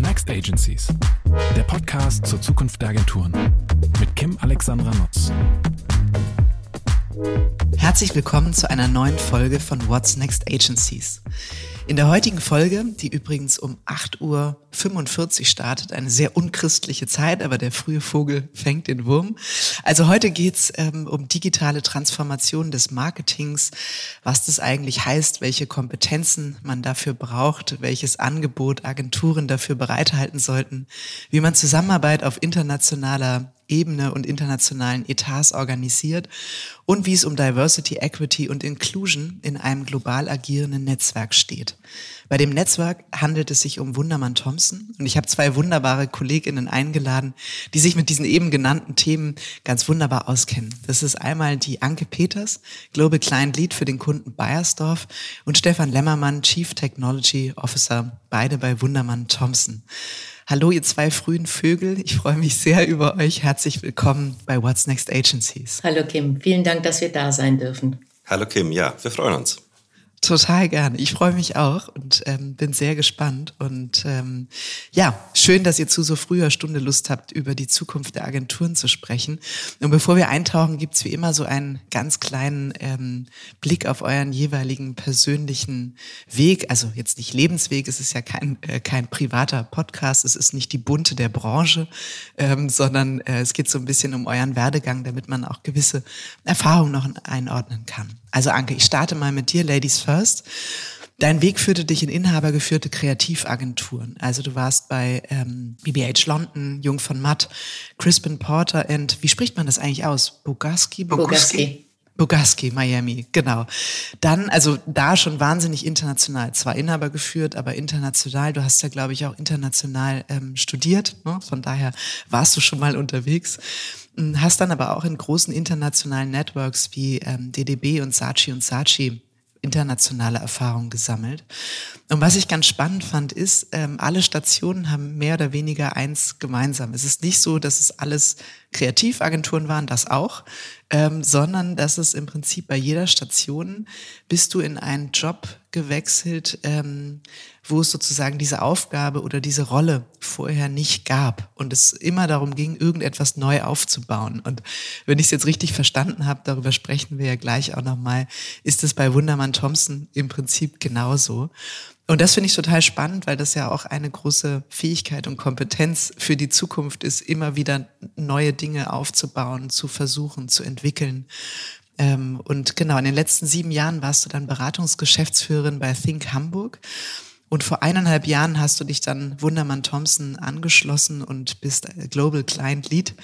Next Agencies? Der Podcast zur Zukunft der Agenturen mit Kim Alexandra Nutz. Herzlich willkommen zu einer neuen Folge von What's Next Agencies. In der heutigen Folge, die übrigens um 8.45 Uhr startet, eine sehr unchristliche Zeit, aber der frühe Vogel fängt den Wurm. Also heute geht's ähm, um digitale Transformation des Marketings, was das eigentlich heißt, welche Kompetenzen man dafür braucht, welches Angebot Agenturen dafür bereithalten sollten, wie man Zusammenarbeit auf internationaler Ebene und internationalen Etats organisiert und wie es um Diversity, Equity und Inclusion in einem global agierenden Netzwerk steht. Bei dem Netzwerk handelt es sich um Wundermann Thompson und ich habe zwei wunderbare Kolleginnen eingeladen, die sich mit diesen eben genannten Themen ganz wunderbar auskennen. Das ist einmal die Anke Peters, Global Client Lead für den Kunden Bayersdorf und Stefan Lemmermann, Chief Technology Officer, beide bei Wundermann Thompson. Hallo, ihr zwei frühen Vögel. Ich freue mich sehr über euch. Herzlich willkommen bei What's Next Agencies. Hallo Kim, vielen Dank, dass wir da sein dürfen. Hallo Kim, ja, wir freuen uns. Total gerne. Ich freue mich auch und ähm, bin sehr gespannt. Und ähm, ja, schön, dass ihr zu so früher Stunde Lust habt, über die Zukunft der Agenturen zu sprechen. Und bevor wir eintauchen, gibt's wie immer so einen ganz kleinen ähm, Blick auf euren jeweiligen persönlichen Weg. Also jetzt nicht Lebensweg, es ist ja kein, äh, kein privater Podcast, es ist nicht die bunte der Branche, ähm, sondern äh, es geht so ein bisschen um euren Werdegang, damit man auch gewisse Erfahrungen noch einordnen kann. Also Anke, ich starte mal mit dir, Ladies First. Dein Weg führte dich in inhabergeführte Kreativagenturen. Also du warst bei ähm, BBH London, Jung von Matt, Crispin Porter und wie spricht man das eigentlich aus? Bogaski? Bogaski. Bogaski, Miami, genau. Dann, also da schon wahnsinnig international. Zwar Inhaber geführt, aber international. Du hast ja, glaube ich, auch international ähm, studiert. Ne? Von daher warst du schon mal unterwegs. Hm, hast dann aber auch in großen internationalen Networks wie ähm, DDB und Saatchi und Saatchi internationale Erfahrungen gesammelt. Und was ich ganz spannend fand, ist, ähm, alle Stationen haben mehr oder weniger eins gemeinsam. Es ist nicht so, dass es alles Kreativagenturen waren, das auch, ähm, sondern dass es im Prinzip bei jeder Station bist du in einen Job gewechselt, ähm, wo es sozusagen diese Aufgabe oder diese Rolle vorher nicht gab und es immer darum ging, irgendetwas neu aufzubauen. Und wenn ich es jetzt richtig verstanden habe, darüber sprechen wir ja gleich auch nochmal, ist es bei Wundermann Thompson im Prinzip genauso. Und das finde ich total spannend, weil das ja auch eine große Fähigkeit und Kompetenz für die Zukunft ist, immer wieder neue Dinge aufzubauen, zu versuchen, zu entwickeln. Ähm, und genau, in den letzten sieben Jahren warst du dann Beratungsgeschäftsführerin bei Think Hamburg. Und vor eineinhalb Jahren hast du dich dann Wundermann Thompson angeschlossen und bist Global Client Lead,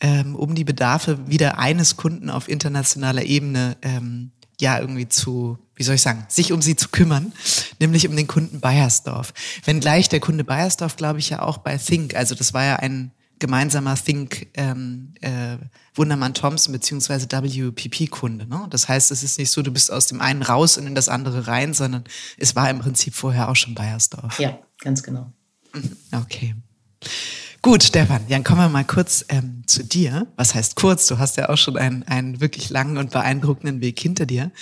ähm, um die Bedarfe wieder eines Kunden auf internationaler Ebene ähm, ja irgendwie zu, wie soll ich sagen, sich um sie zu kümmern, nämlich um den Kunden Bayersdorf. Wenngleich der Kunde Bayersdorf, glaube ich, ja auch bei Think, also das war ja ein gemeinsamer Think ähm, äh, Wundermann Thompson beziehungsweise WPP-Kunde. Ne? Das heißt, es ist nicht so, du bist aus dem einen raus und in das andere rein, sondern es war im Prinzip vorher auch schon Bayersdorf. Ja, ganz genau. Mhm, okay. Gut, Stefan, dann kommen wir mal kurz ähm, zu dir. Was heißt kurz? Du hast ja auch schon einen, einen wirklich langen und beeindruckenden Weg hinter dir.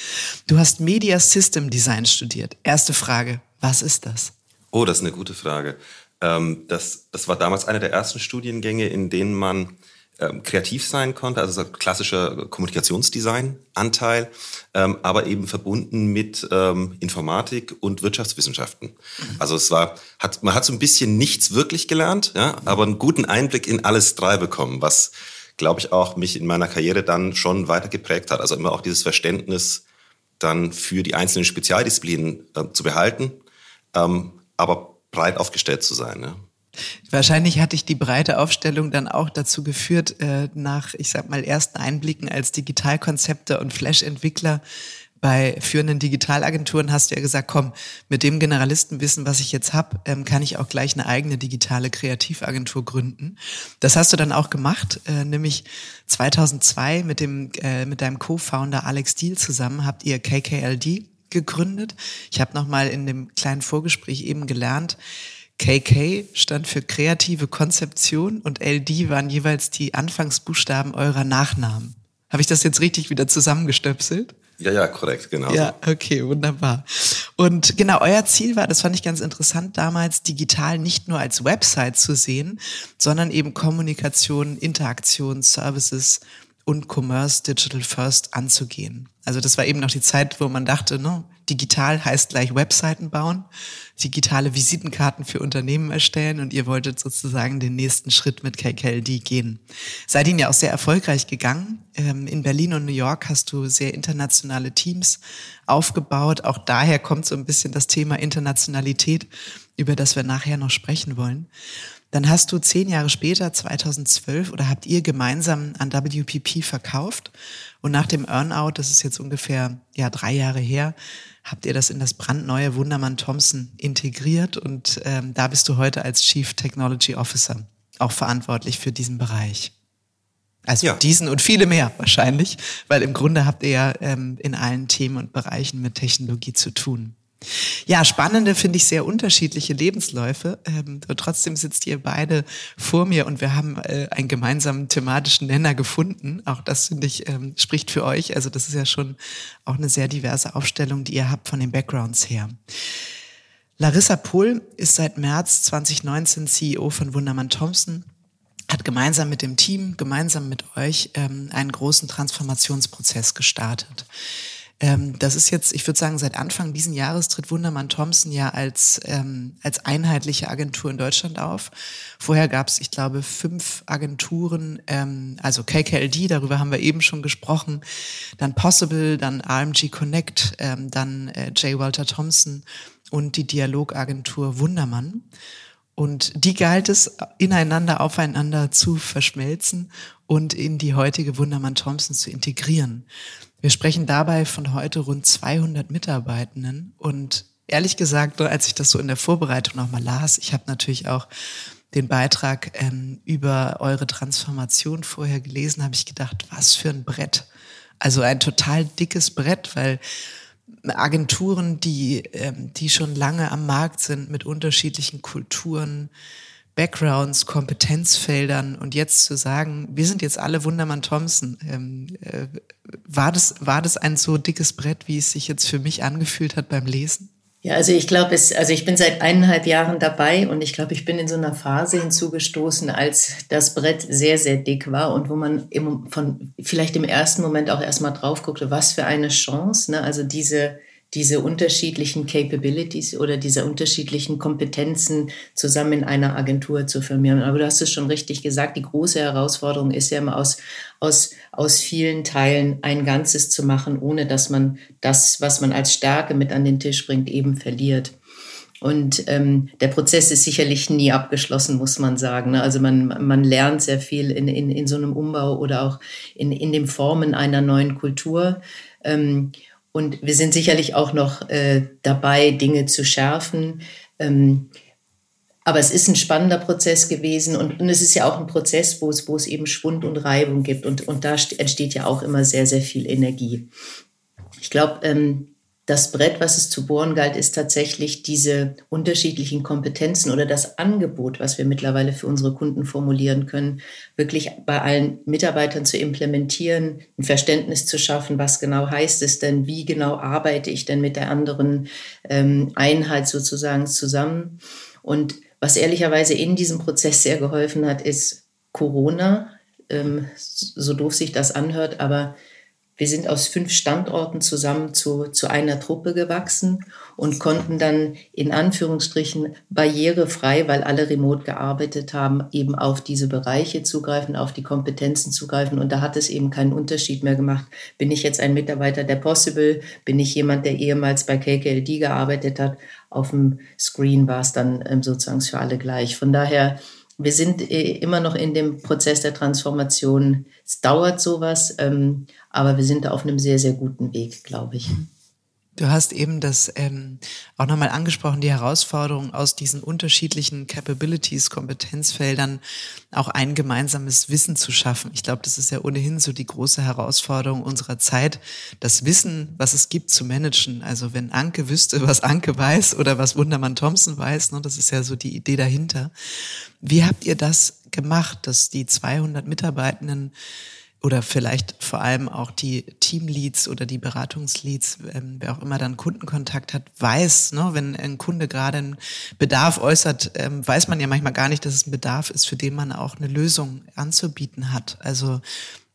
Du hast Media System Design studiert. Erste Frage, was ist das? Oh, das ist eine gute Frage. Ähm, das, das war damals einer der ersten Studiengänge, in denen man ähm, kreativ sein konnte, also so klassischer Kommunikationsdesign-Anteil, ähm, aber eben verbunden mit ähm, Informatik und Wirtschaftswissenschaften. Mhm. Also es war, hat, man hat so ein bisschen nichts wirklich gelernt, ja, aber einen guten Einblick in alles drei bekommen, was, glaube ich, auch mich in meiner Karriere dann schon weiter geprägt hat. Also immer auch dieses Verständnis dann für die einzelnen Spezialdisziplinen äh, zu behalten, ähm, aber breit aufgestellt zu sein. Ja. Wahrscheinlich hatte ich die breite Aufstellung dann auch dazu geführt, äh, nach, ich sag mal, ersten Einblicken als Digitalkonzepte und Flash-Entwickler bei führenden Digitalagenturen hast du ja gesagt, komm, mit dem Generalistenwissen, was ich jetzt habe, ähm, kann ich auch gleich eine eigene digitale Kreativagentur gründen. Das hast du dann auch gemacht, äh, nämlich 2002 mit dem äh, mit deinem Co-Founder Alex Deal zusammen habt ihr KKLD gegründet. Ich habe noch mal in dem kleinen Vorgespräch eben gelernt, KK stand für kreative Konzeption und LD waren jeweils die Anfangsbuchstaben eurer Nachnamen. Habe ich das jetzt richtig wieder zusammengestöpselt? Ja, ja, korrekt, genau. Ja, okay, wunderbar. Und genau, euer Ziel war, das fand ich ganz interessant damals, digital nicht nur als Website zu sehen, sondern eben Kommunikation, Interaktion, Services und Commerce Digital First anzugehen. Also das war eben noch die Zeit, wo man dachte, ne, digital heißt gleich Webseiten bauen, digitale Visitenkarten für Unternehmen erstellen und ihr wolltet sozusagen den nächsten Schritt mit KKLD gehen. Seid ihn ja auch sehr erfolgreich gegangen. Ähm, in Berlin und New York hast du sehr internationale Teams aufgebaut. Auch daher kommt so ein bisschen das Thema Internationalität, über das wir nachher noch sprechen wollen. Dann hast du zehn Jahre später, 2012, oder habt ihr gemeinsam an WPP verkauft. Und nach dem Earnout, das ist jetzt ungefähr ja drei Jahre her, habt ihr das in das brandneue Wundermann Thompson integriert. Und ähm, da bist du heute als Chief Technology Officer auch verantwortlich für diesen Bereich. Also ja. diesen und viele mehr wahrscheinlich, weil im Grunde habt ihr ja ähm, in allen Themen und Bereichen mit Technologie zu tun. Ja, spannende finde ich sehr unterschiedliche Lebensläufe. Ähm, trotzdem sitzt ihr beide vor mir und wir haben äh, einen gemeinsamen thematischen Nenner gefunden. Auch das finde ich ähm, spricht für euch. Also das ist ja schon auch eine sehr diverse Aufstellung, die ihr habt von den Backgrounds her. Larissa Pohl ist seit März 2019 CEO von Wundermann Thompson hat gemeinsam mit dem Team, gemeinsam mit euch ähm, einen großen Transformationsprozess gestartet. Ähm, das ist jetzt, ich würde sagen, seit Anfang diesen Jahres tritt Wundermann Thompson ja als, ähm, als einheitliche Agentur in Deutschland auf. Vorher gab es, ich glaube, fünf Agenturen, ähm, also KKLD, darüber haben wir eben schon gesprochen, dann Possible, dann RMG Connect, ähm, dann äh, J. Walter Thompson und die Dialogagentur Wundermann. Und die galt es, ineinander, aufeinander zu verschmelzen und in die heutige Wundermann Thompson zu integrieren. Wir sprechen dabei von heute rund 200 Mitarbeitenden und ehrlich gesagt, als ich das so in der Vorbereitung nochmal las, ich habe natürlich auch den Beitrag ähm, über eure Transformation vorher gelesen, habe ich gedacht, was für ein Brett. Also ein total dickes Brett, weil Agenturen, die, ähm, die schon lange am Markt sind mit unterschiedlichen Kulturen, Backgrounds, Kompetenzfeldern und jetzt zu sagen, wir sind jetzt alle Wundermann Thompson, ähm, äh, war, das, war das ein so dickes Brett, wie es sich jetzt für mich angefühlt hat beim Lesen? Ja, also ich glaube, es, also ich bin seit eineinhalb Jahren dabei und ich glaube, ich bin in so einer Phase hinzugestoßen, als das Brett sehr, sehr dick war und wo man im, von, vielleicht im ersten Moment auch erstmal drauf guckte, was für eine Chance, ne? also diese, diese unterschiedlichen Capabilities oder diese unterschiedlichen Kompetenzen zusammen in einer Agentur zu firmieren. Aber du hast es schon richtig gesagt, die große Herausforderung ist ja immer aus, aus, aus vielen Teilen ein Ganzes zu machen, ohne dass man das, was man als Stärke mit an den Tisch bringt, eben verliert. Und ähm, der Prozess ist sicherlich nie abgeschlossen, muss man sagen. Ne? Also man, man lernt sehr viel in, in, in so einem Umbau oder auch in, in dem Formen einer neuen Kultur. Ähm, und wir sind sicherlich auch noch äh, dabei, Dinge zu schärfen. Ähm, aber es ist ein spannender Prozess gewesen und, und es ist ja auch ein Prozess, wo es, wo es eben Schwund und Reibung gibt. Und, und da entsteht ja auch immer sehr, sehr viel Energie. Ich glaube, ähm, das Brett, was es zu bohren galt, ist tatsächlich diese unterschiedlichen Kompetenzen oder das Angebot, was wir mittlerweile für unsere Kunden formulieren können, wirklich bei allen Mitarbeitern zu implementieren, ein Verständnis zu schaffen, was genau heißt es denn, wie genau arbeite ich denn mit der anderen ähm, Einheit sozusagen zusammen. Und was ehrlicherweise in diesem Prozess sehr geholfen hat, ist Corona, ähm, so doof sich das anhört, aber wir sind aus fünf Standorten zusammen zu, zu einer Truppe gewachsen und konnten dann in Anführungsstrichen barrierefrei, weil alle remote gearbeitet haben, eben auf diese Bereiche zugreifen, auf die Kompetenzen zugreifen. Und da hat es eben keinen Unterschied mehr gemacht. Bin ich jetzt ein Mitarbeiter der Possible? Bin ich jemand, der ehemals bei KKLD gearbeitet hat? Auf dem Screen war es dann ähm, sozusagen für alle gleich. Von daher wir sind äh, immer noch in dem Prozess der Transformation. Es dauert sowas, ähm, aber wir sind auf einem sehr, sehr guten Weg, glaube ich. Du hast eben das ähm, auch nochmal angesprochen, die Herausforderung aus diesen unterschiedlichen Capabilities, Kompetenzfeldern auch ein gemeinsames Wissen zu schaffen. Ich glaube, das ist ja ohnehin so die große Herausforderung unserer Zeit, das Wissen, was es gibt, zu managen. Also wenn Anke wüsste, was Anke weiß oder was Wundermann Thompson weiß, ne, das ist ja so die Idee dahinter. Wie habt ihr das gemacht, dass die 200 Mitarbeitenden oder vielleicht vor allem auch die Teamleads oder die Beratungsleads, ähm, wer auch immer dann Kundenkontakt hat, weiß, ne, wenn ein Kunde gerade einen Bedarf äußert, ähm, weiß man ja manchmal gar nicht, dass es ein Bedarf ist, für den man auch eine Lösung anzubieten hat. Also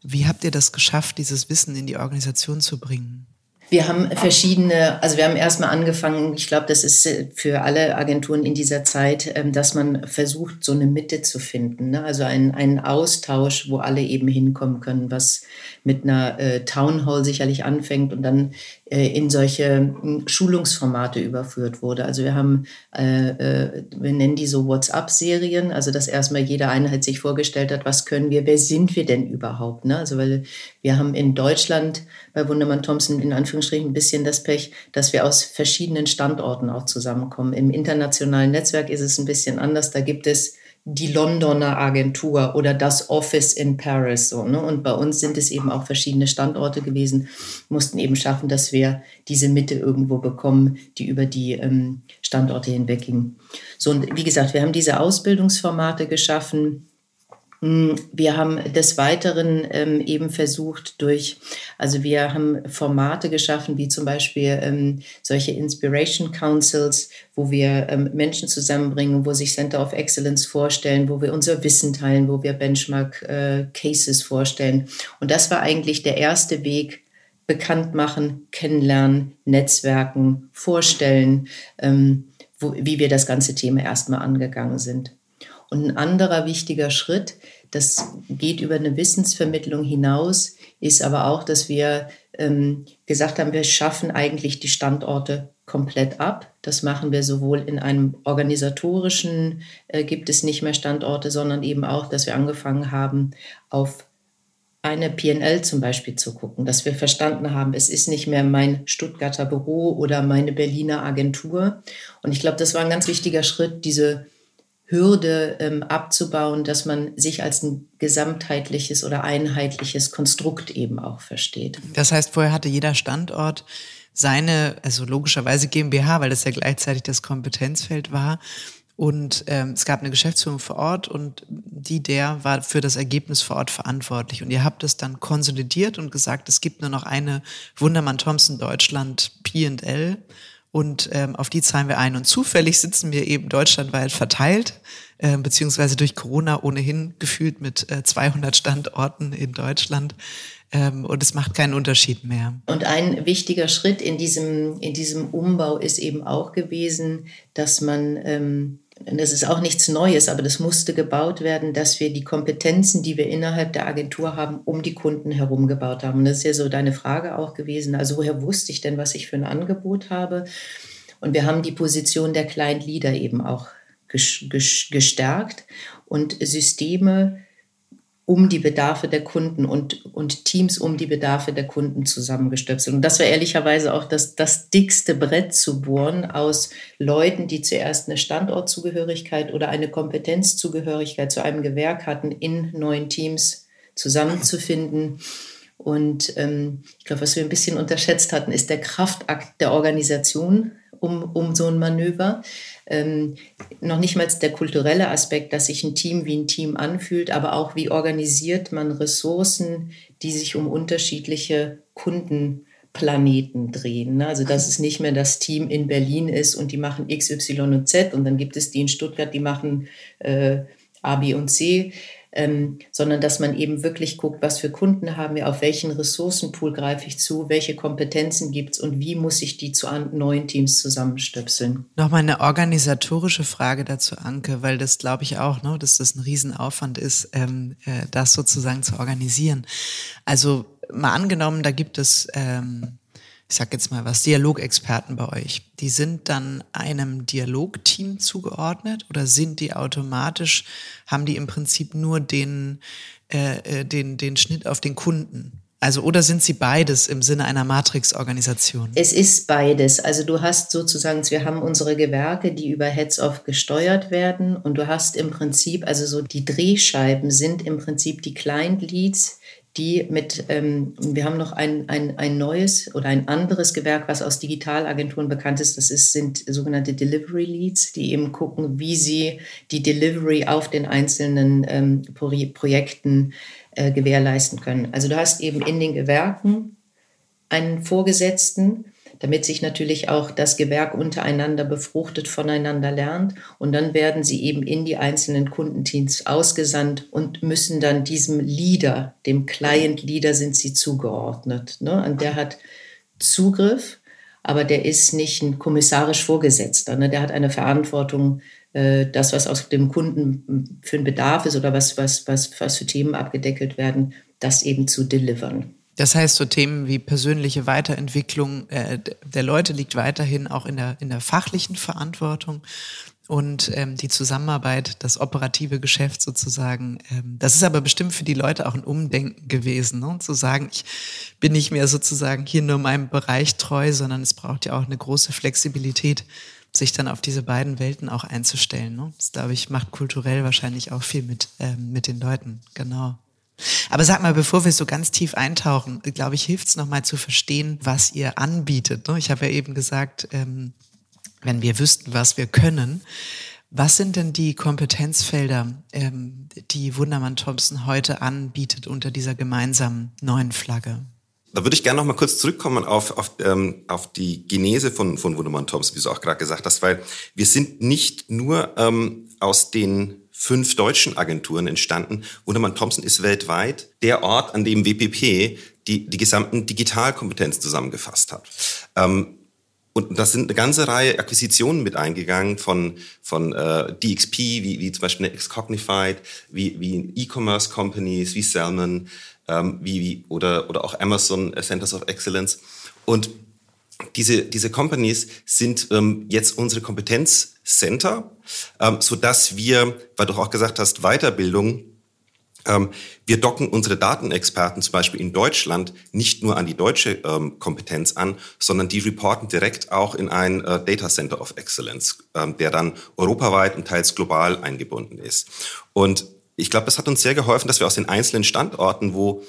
wie habt ihr das geschafft, dieses Wissen in die Organisation zu bringen? Wir haben verschiedene, also wir haben erstmal angefangen, ich glaube, das ist äh, für alle Agenturen in dieser Zeit, ähm, dass man versucht, so eine Mitte zu finden. Ne? Also einen, einen Austausch, wo alle eben hinkommen können, was mit einer äh, Town Hall sicherlich anfängt und dann in solche hm, Schulungsformate überführt wurde. Also wir haben, äh, äh, wir nennen die so WhatsApp-Serien, also dass erstmal jede Einheit sich vorgestellt hat, was können wir, wer sind wir denn überhaupt? Ne? Also weil wir haben in Deutschland bei Wundermann Thompson in Anführungsstrichen ein bisschen das Pech, dass wir aus verschiedenen Standorten auch zusammenkommen. Im internationalen Netzwerk ist es ein bisschen anders. Da gibt es die Londoner Agentur oder das Office in Paris. So, ne? Und bei uns sind es eben auch verschiedene Standorte gewesen, mussten eben schaffen, dass wir diese Mitte irgendwo bekommen, die über die ähm, Standorte hinweg ging. So, und wie gesagt, wir haben diese Ausbildungsformate geschaffen wir haben des Weiteren ähm, eben versucht durch, also wir haben Formate geschaffen, wie zum Beispiel ähm, solche Inspiration Councils, wo wir ähm, Menschen zusammenbringen, wo sich Center of Excellence vorstellen, wo wir unser Wissen teilen, wo wir Benchmark äh, Cases vorstellen. Und das war eigentlich der erste Weg, bekannt machen, kennenlernen, netzwerken, vorstellen, ähm, wo, wie wir das ganze Thema erstmal angegangen sind. Und ein anderer wichtiger Schritt, das geht über eine Wissensvermittlung hinaus, ist aber auch, dass wir ähm, gesagt haben, wir schaffen eigentlich die Standorte komplett ab. Das machen wir sowohl in einem organisatorischen, äh, gibt es nicht mehr Standorte, sondern eben auch, dass wir angefangen haben, auf eine PNL zum Beispiel zu gucken, dass wir verstanden haben, es ist nicht mehr mein Stuttgarter Büro oder meine Berliner Agentur. Und ich glaube, das war ein ganz wichtiger Schritt, diese Hürde ähm, abzubauen, dass man sich als ein gesamtheitliches oder einheitliches Konstrukt eben auch versteht. Das heißt, vorher hatte jeder Standort seine, also logischerweise GmbH, weil das ja gleichzeitig das Kompetenzfeld war. Und ähm, es gab eine Geschäftsführung vor Ort und die der war für das Ergebnis vor Ort verantwortlich. Und ihr habt es dann konsolidiert und gesagt, es gibt nur noch eine Wundermann Thompson Deutschland P&L und ähm, auf die zahlen wir ein. Und zufällig sitzen wir eben deutschlandweit verteilt, äh, beziehungsweise durch Corona ohnehin gefühlt mit äh, 200 Standorten in Deutschland. Ähm, und es macht keinen Unterschied mehr. Und ein wichtiger Schritt in diesem, in diesem Umbau ist eben auch gewesen, dass man ähm, das ist auch nichts Neues, aber das musste gebaut werden, dass wir die Kompetenzen, die wir innerhalb der Agentur haben, um die Kunden herum gebaut haben. Und das ist ja so deine Frage auch gewesen. Also woher wusste ich denn, was ich für ein Angebot habe? Und wir haben die Position der Client Leader eben auch gestärkt und Systeme um die Bedarfe der Kunden und, und Teams um die Bedarfe der Kunden zusammengestöpselt. Und das war ehrlicherweise auch das, das dickste Brett zu bohren aus Leuten, die zuerst eine Standortzugehörigkeit oder eine Kompetenzzugehörigkeit zu einem Gewerk hatten, in neuen Teams zusammenzufinden. Und ähm, ich glaube, was wir ein bisschen unterschätzt hatten, ist der Kraftakt der Organisation um, um so ein Manöver ähm, noch nicht mal der kulturelle Aspekt, dass sich ein Team wie ein Team anfühlt, aber auch wie organisiert man Ressourcen, die sich um unterschiedliche Kundenplaneten drehen. Ne? Also dass es nicht mehr das Team in Berlin ist und die machen X, Y und Z und dann gibt es die in Stuttgart, die machen äh, A, B und C ähm, sondern dass man eben wirklich guckt, was für Kunden haben wir, auf welchen Ressourcenpool greife ich zu, welche Kompetenzen gibt es und wie muss ich die zu neuen Teams zusammenstöpseln. Nochmal eine organisatorische Frage dazu, Anke, weil das glaube ich auch, ne, dass das ein Riesenaufwand ist, ähm, äh, das sozusagen zu organisieren. Also mal angenommen, da gibt es ähm, ich sag jetzt mal was, Dialogexperten bei euch, die sind dann einem Dialogteam zugeordnet oder sind die automatisch, haben die im Prinzip nur den, äh, äh, den, den Schnitt auf den Kunden? Also oder sind sie beides im Sinne einer Matrix-Organisation? Es ist beides. Also du hast sozusagen, wir haben unsere Gewerke, die über Heads-off gesteuert werden und du hast im Prinzip, also so die Drehscheiben sind im Prinzip die Client-Leads, die mit, ähm, wir haben noch ein, ein, ein neues oder ein anderes Gewerk, was aus Digitalagenturen bekannt ist. Das ist, sind sogenannte Delivery Leads, die eben gucken, wie sie die Delivery auf den einzelnen ähm, Projekten äh, gewährleisten können. Also du hast eben in den Gewerken einen Vorgesetzten, damit sich natürlich auch das Gewerk untereinander befruchtet, voneinander lernt. Und dann werden sie eben in die einzelnen Kundenteams ausgesandt und müssen dann diesem Leader, dem Client-Leader sind sie zugeordnet. Ne? Und der hat Zugriff, aber der ist nicht ein kommissarisch Vorgesetzter. Ne? Der hat eine Verantwortung, äh, das, was aus dem Kunden für einen Bedarf ist oder was, was, was, was für Themen abgedeckelt werden, das eben zu delivern. Das heißt, so Themen wie persönliche Weiterentwicklung äh, der Leute liegt weiterhin auch in der, in der fachlichen Verantwortung. Und ähm, die Zusammenarbeit, das operative Geschäft sozusagen, ähm, das ist aber bestimmt für die Leute auch ein Umdenken gewesen, ne? zu sagen, ich bin nicht mehr sozusagen hier nur meinem Bereich treu, sondern es braucht ja auch eine große Flexibilität, sich dann auf diese beiden Welten auch einzustellen. Ne? Das, glaube ich, macht kulturell wahrscheinlich auch viel mit, ähm, mit den Leuten. Genau. Aber sag mal, bevor wir so ganz tief eintauchen, glaube ich, hilft es nochmal zu verstehen, was ihr anbietet. Ne? Ich habe ja eben gesagt, ähm, wenn wir wüssten, was wir können. Was sind denn die Kompetenzfelder, ähm, die Wundermann Thompson heute anbietet unter dieser gemeinsamen neuen Flagge? Da würde ich gerne noch mal kurz zurückkommen auf, auf, ähm, auf die Genese von, von Wundermann Thompson, wie du auch gerade gesagt hast, weil wir sind nicht nur ähm, aus den fünf deutschen Agenturen entstanden. Wundermann Thompson ist weltweit der Ort, an dem WPP die, die gesamten Digitalkompetenz zusammengefasst hat. Ähm, und das sind eine ganze Reihe Akquisitionen mit eingegangen von, von äh, DXP, wie, wie zum Beispiel Excognified, wie, wie E-Commerce Companies, wie Salmon, ähm, wie, wie, oder, oder auch Amazon Centers of Excellence. Und diese, diese Companies sind ähm, jetzt unsere Kompetenzcenter, ähm, so dass wir, weil du auch gesagt hast, Weiterbildung, ähm, wir docken unsere Datenexperten zum Beispiel in Deutschland nicht nur an die deutsche ähm, Kompetenz an, sondern die reporten direkt auch in ein äh, Data Center of Excellence, ähm, der dann europaweit und teils global eingebunden ist. Und ich glaube, das hat uns sehr geholfen, dass wir aus den einzelnen Standorten, wo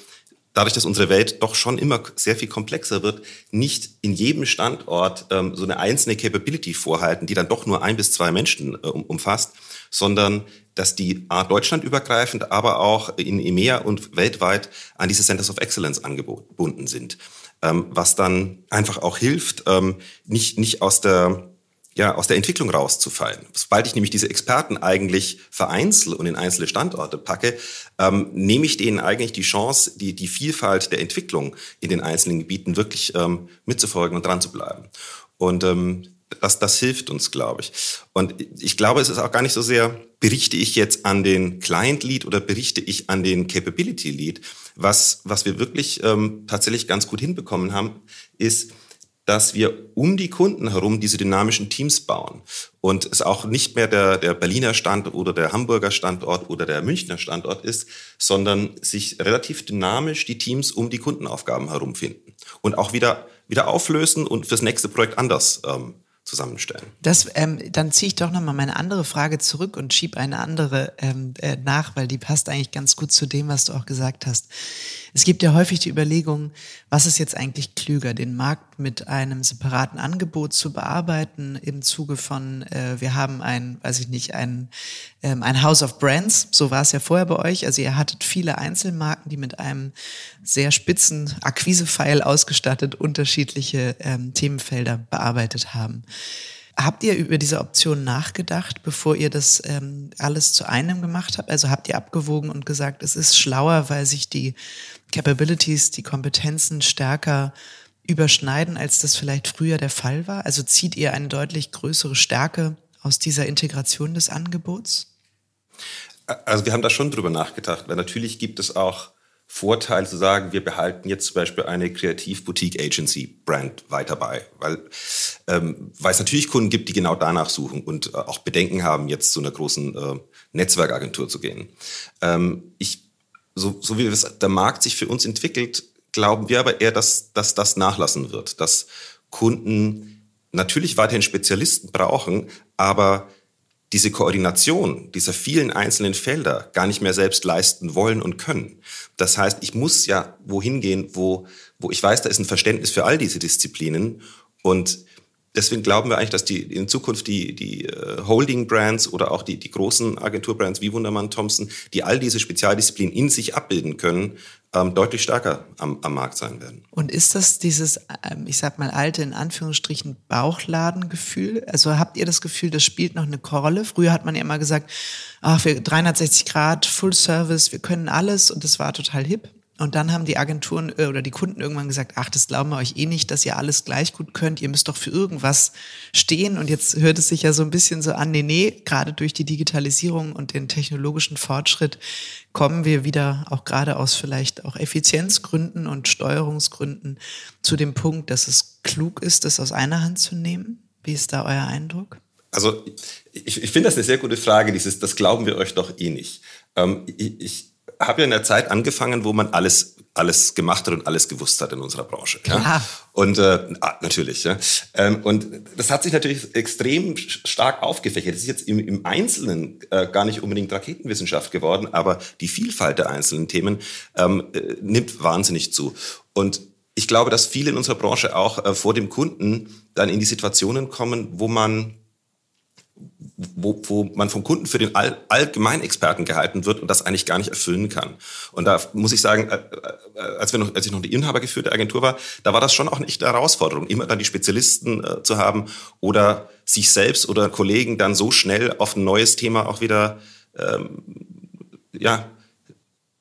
dadurch, dass unsere Welt doch schon immer sehr viel komplexer wird, nicht in jedem Standort ähm, so eine einzelne Capability vorhalten, die dann doch nur ein bis zwei Menschen äh, umfasst, sondern dass die A, deutschlandübergreifend, aber auch in EMEA und weltweit an diese Centers of Excellence angebunden sind. Ähm, was dann einfach auch hilft, ähm, nicht, nicht aus der ja, aus der Entwicklung rauszufallen. Sobald ich nämlich diese Experten eigentlich vereinzel und in einzelne Standorte packe, ähm, nehme ich denen eigentlich die Chance, die, die Vielfalt der Entwicklung in den einzelnen Gebieten wirklich ähm, mitzufolgen und dran zu bleiben. Und ähm, das, das hilft uns, glaube ich. Und ich glaube, es ist auch gar nicht so sehr, berichte ich jetzt an den Client Lead oder berichte ich an den Capability Lead. Was, was wir wirklich ähm, tatsächlich ganz gut hinbekommen haben, ist, dass wir um die Kunden herum diese dynamischen Teams bauen und es auch nicht mehr der, der Berliner Standort oder der Hamburger Standort oder der Münchner Standort ist, sondern sich relativ dynamisch die Teams um die Kundenaufgaben herumfinden und auch wieder, wieder auflösen und fürs nächste Projekt anders ähm, zusammenstellen. Das, ähm, dann ziehe ich doch nochmal meine andere Frage zurück und schiebe eine andere ähm, äh, nach, weil die passt eigentlich ganz gut zu dem, was du auch gesagt hast. Es gibt ja häufig die Überlegung, was ist jetzt eigentlich klüger, den Markt mit einem separaten Angebot zu bearbeiten im Zuge von, äh, wir haben ein, weiß ich nicht, ein, ähm, ein House of Brands, so war es ja vorher bei euch. Also ihr hattet viele Einzelmarken, die mit einem sehr spitzen Akquise-File ausgestattet unterschiedliche ähm, Themenfelder bearbeitet haben. Habt ihr über diese Option nachgedacht, bevor ihr das ähm, alles zu einem gemacht habt? Also habt ihr abgewogen und gesagt, es ist schlauer, weil sich die Capabilities, die Kompetenzen stärker überschneiden, als das vielleicht früher der Fall war? Also zieht ihr eine deutlich größere Stärke aus dieser Integration des Angebots? Also wir haben da schon drüber nachgedacht, weil natürlich gibt es auch Vorteil zu sagen, wir behalten jetzt zum Beispiel eine Kreativ-Boutique-Agency-Brand weiter bei, weil, ähm, weil es natürlich Kunden gibt, die genau danach suchen und äh, auch Bedenken haben, jetzt zu einer großen äh, Netzwerkagentur zu gehen. Ähm, ich, so, so wie es, der Markt sich für uns entwickelt, glauben wir aber eher, dass, dass das nachlassen wird, dass Kunden natürlich weiterhin Spezialisten brauchen, aber diese Koordination dieser vielen einzelnen Felder gar nicht mehr selbst leisten wollen und können. Das heißt, ich muss ja wohin gehen, wo, wo ich weiß, da ist ein Verständnis für all diese Disziplinen und deswegen glauben wir eigentlich, dass die in Zukunft die, die äh, Holding-Brands oder auch die, die großen Agenturbrands wie Wundermann Thompson, die all diese Spezialdisziplinen in sich abbilden können, ähm, deutlich stärker am, am Markt sein werden. Und ist das dieses, ähm, ich sag mal, alte, in Anführungsstrichen, Bauchladengefühl? Also habt ihr das Gefühl, das spielt noch eine Rolle? Früher hat man ja immer gesagt, ach, wir 360 Grad, Full Service, wir können alles und das war total hip. Und dann haben die Agenturen äh, oder die Kunden irgendwann gesagt, ach, das glauben wir euch eh nicht, dass ihr alles gleich gut könnt. Ihr müsst doch für irgendwas stehen. Und jetzt hört es sich ja so ein bisschen so an, nee, nee, gerade durch die Digitalisierung und den technologischen Fortschritt kommen wir wieder auch gerade aus vielleicht auch Effizienzgründen und Steuerungsgründen zu dem Punkt, dass es klug ist, das aus einer Hand zu nehmen. Wie ist da euer Eindruck? Also ich, ich finde das eine sehr gute Frage, dieses, das glauben wir euch doch eh nicht. Ähm, ich, ich habe ja in der Zeit angefangen, wo man alles alles gemacht hat und alles gewusst hat in unserer Branche. Ja? Und äh, natürlich. Ja? Ähm, und das hat sich natürlich extrem stark aufgefächert. Das ist jetzt im, im Einzelnen äh, gar nicht unbedingt Raketenwissenschaft geworden, aber die Vielfalt der einzelnen Themen ähm, äh, nimmt wahnsinnig zu. Und ich glaube, dass viele in unserer Branche auch äh, vor dem Kunden dann in die Situationen kommen, wo man wo, wo man vom Kunden für den All Allgemeinexperten gehalten wird und das eigentlich gar nicht erfüllen kann. Und da muss ich sagen, äh, äh, als, wir noch, als ich noch die inhabergeführte Agentur war, da war das schon auch eine echte Herausforderung, immer dann die Spezialisten äh, zu haben oder sich selbst oder Kollegen dann so schnell auf ein neues Thema auch wieder ähm, ja,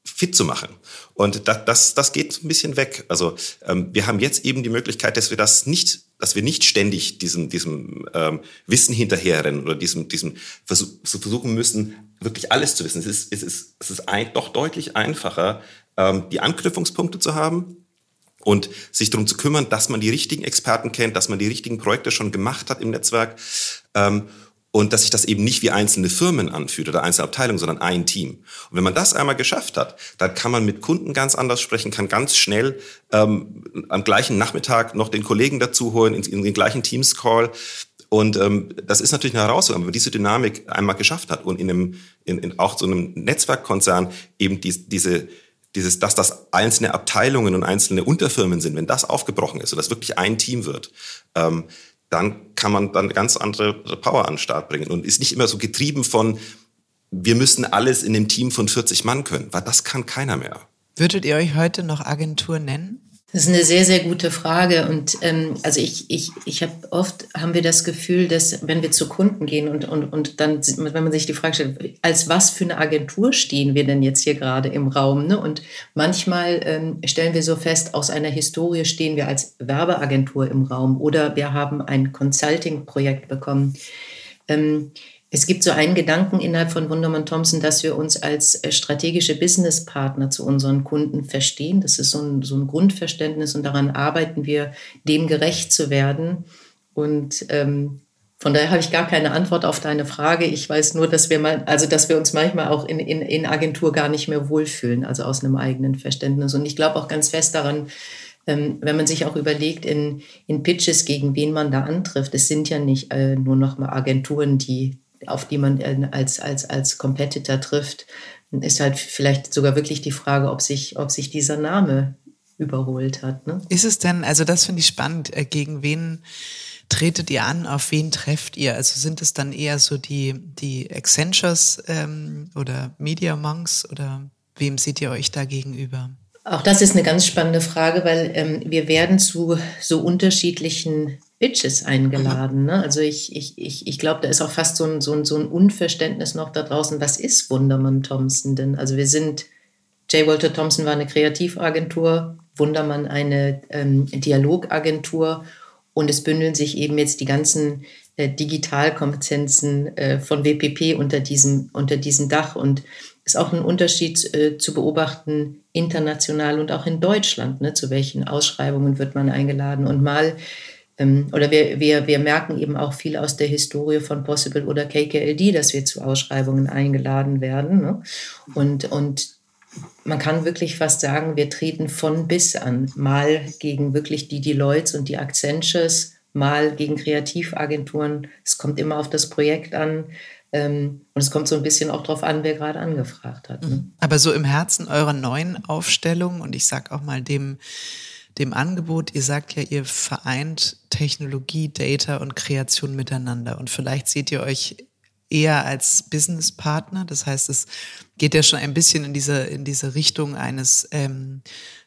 fit zu machen. Und das, das, das geht ein bisschen weg. Also ähm, wir haben jetzt eben die Möglichkeit, dass wir das nicht dass wir nicht ständig diesem, diesem ähm, Wissen hinterherrennen oder diesem, diesem Versuch, versuchen müssen, wirklich alles zu wissen. Es ist, es ist, es ist ein, doch deutlich einfacher, ähm, die Anknüpfungspunkte zu haben und sich darum zu kümmern, dass man die richtigen Experten kennt, dass man die richtigen Projekte schon gemacht hat im Netzwerk ähm, und dass sich das eben nicht wie einzelne Firmen anfühlt oder einzelne Abteilungen, sondern ein Team. Und wenn man das einmal geschafft hat, dann kann man mit Kunden ganz anders sprechen, kann ganz schnell ähm, am gleichen Nachmittag noch den Kollegen dazu holen, in, in den gleichen Teams-Call. Und ähm, das ist natürlich eine Herausforderung, wenn man diese Dynamik einmal geschafft hat und in einem, in, in auch so einem Netzwerkkonzern eben die, diese dieses, dass das einzelne Abteilungen und einzelne Unterfirmen sind, wenn das aufgebrochen ist und das wirklich ein Team wird, ähm, dann kann man dann ganz andere Power an den Start bringen und ist nicht immer so getrieben von, wir müssen alles in dem Team von 40 Mann können, weil das kann keiner mehr. Würdet ihr euch heute noch Agentur nennen? Das ist eine sehr, sehr gute Frage. Und ähm, also ich, ich, ich habe oft haben wir das Gefühl, dass wenn wir zu Kunden gehen und, und, und dann, wenn man sich die Frage stellt, als was für eine Agentur stehen wir denn jetzt hier gerade im Raum? Ne? Und manchmal ähm, stellen wir so fest, aus einer Historie stehen wir als Werbeagentur im Raum oder wir haben ein Consulting-Projekt bekommen. Ähm, es gibt so einen Gedanken innerhalb von Wundermann Thompson, dass wir uns als äh, strategische Businesspartner zu unseren Kunden verstehen. Das ist so ein, so ein Grundverständnis und daran arbeiten wir, dem gerecht zu werden. Und ähm, von daher habe ich gar keine Antwort auf deine Frage. Ich weiß nur, dass wir mal, also dass wir uns manchmal auch in, in, in Agentur gar nicht mehr wohlfühlen, also aus einem eigenen Verständnis. Und ich glaube auch ganz fest daran, ähm, wenn man sich auch überlegt, in, in Pitches, gegen wen man da antrifft, es sind ja nicht äh, nur noch mal Agenturen, die auf die man äh, als, als, als Competitor trifft, ist halt vielleicht sogar wirklich die Frage, ob sich, ob sich dieser Name überholt hat. Ne? Ist es denn, also das finde ich spannend, äh, gegen wen tretet ihr an, auf wen trefft ihr? Also sind es dann eher so die, die Accentures ähm, oder Media Monks oder wem seht ihr euch da gegenüber? Auch das ist eine ganz spannende Frage, weil ähm, wir werden zu so unterschiedlichen Bitches eingeladen. Ne? Also ich, ich, ich, ich glaube, da ist auch fast so ein, so, ein, so ein Unverständnis noch da draußen. Was ist Wundermann Thompson denn? Also wir sind, J. Walter Thompson war eine Kreativagentur, Wundermann eine ähm, Dialogagentur und es bündeln sich eben jetzt die ganzen äh, Digitalkompetenzen äh, von WPP unter diesem, unter diesem Dach und ist auch ein Unterschied äh, zu beobachten international und auch in Deutschland. Ne? Zu welchen Ausschreibungen wird man eingeladen? Und mal ähm, oder wir, wir, wir merken eben auch viel aus der Historie von Possible oder KKLD, dass wir zu Ausschreibungen eingeladen werden. Ne? Und, und man kann wirklich fast sagen, wir treten von bis an, mal gegen wirklich die Deloittes und die Accentures, mal gegen Kreativagenturen. Es kommt immer auf das Projekt an. Ähm, und es kommt so ein bisschen auch drauf an, wer gerade angefragt hat. Ne? Mhm. Aber so im Herzen eurer neuen Aufstellung und ich sag auch mal dem, dem Angebot, ihr sagt ja, ihr vereint Technologie, Data und Kreation miteinander. Und vielleicht seht ihr euch eher als Businesspartner. Das heißt, es geht ja schon ein bisschen in diese, in diese Richtung eines ähm,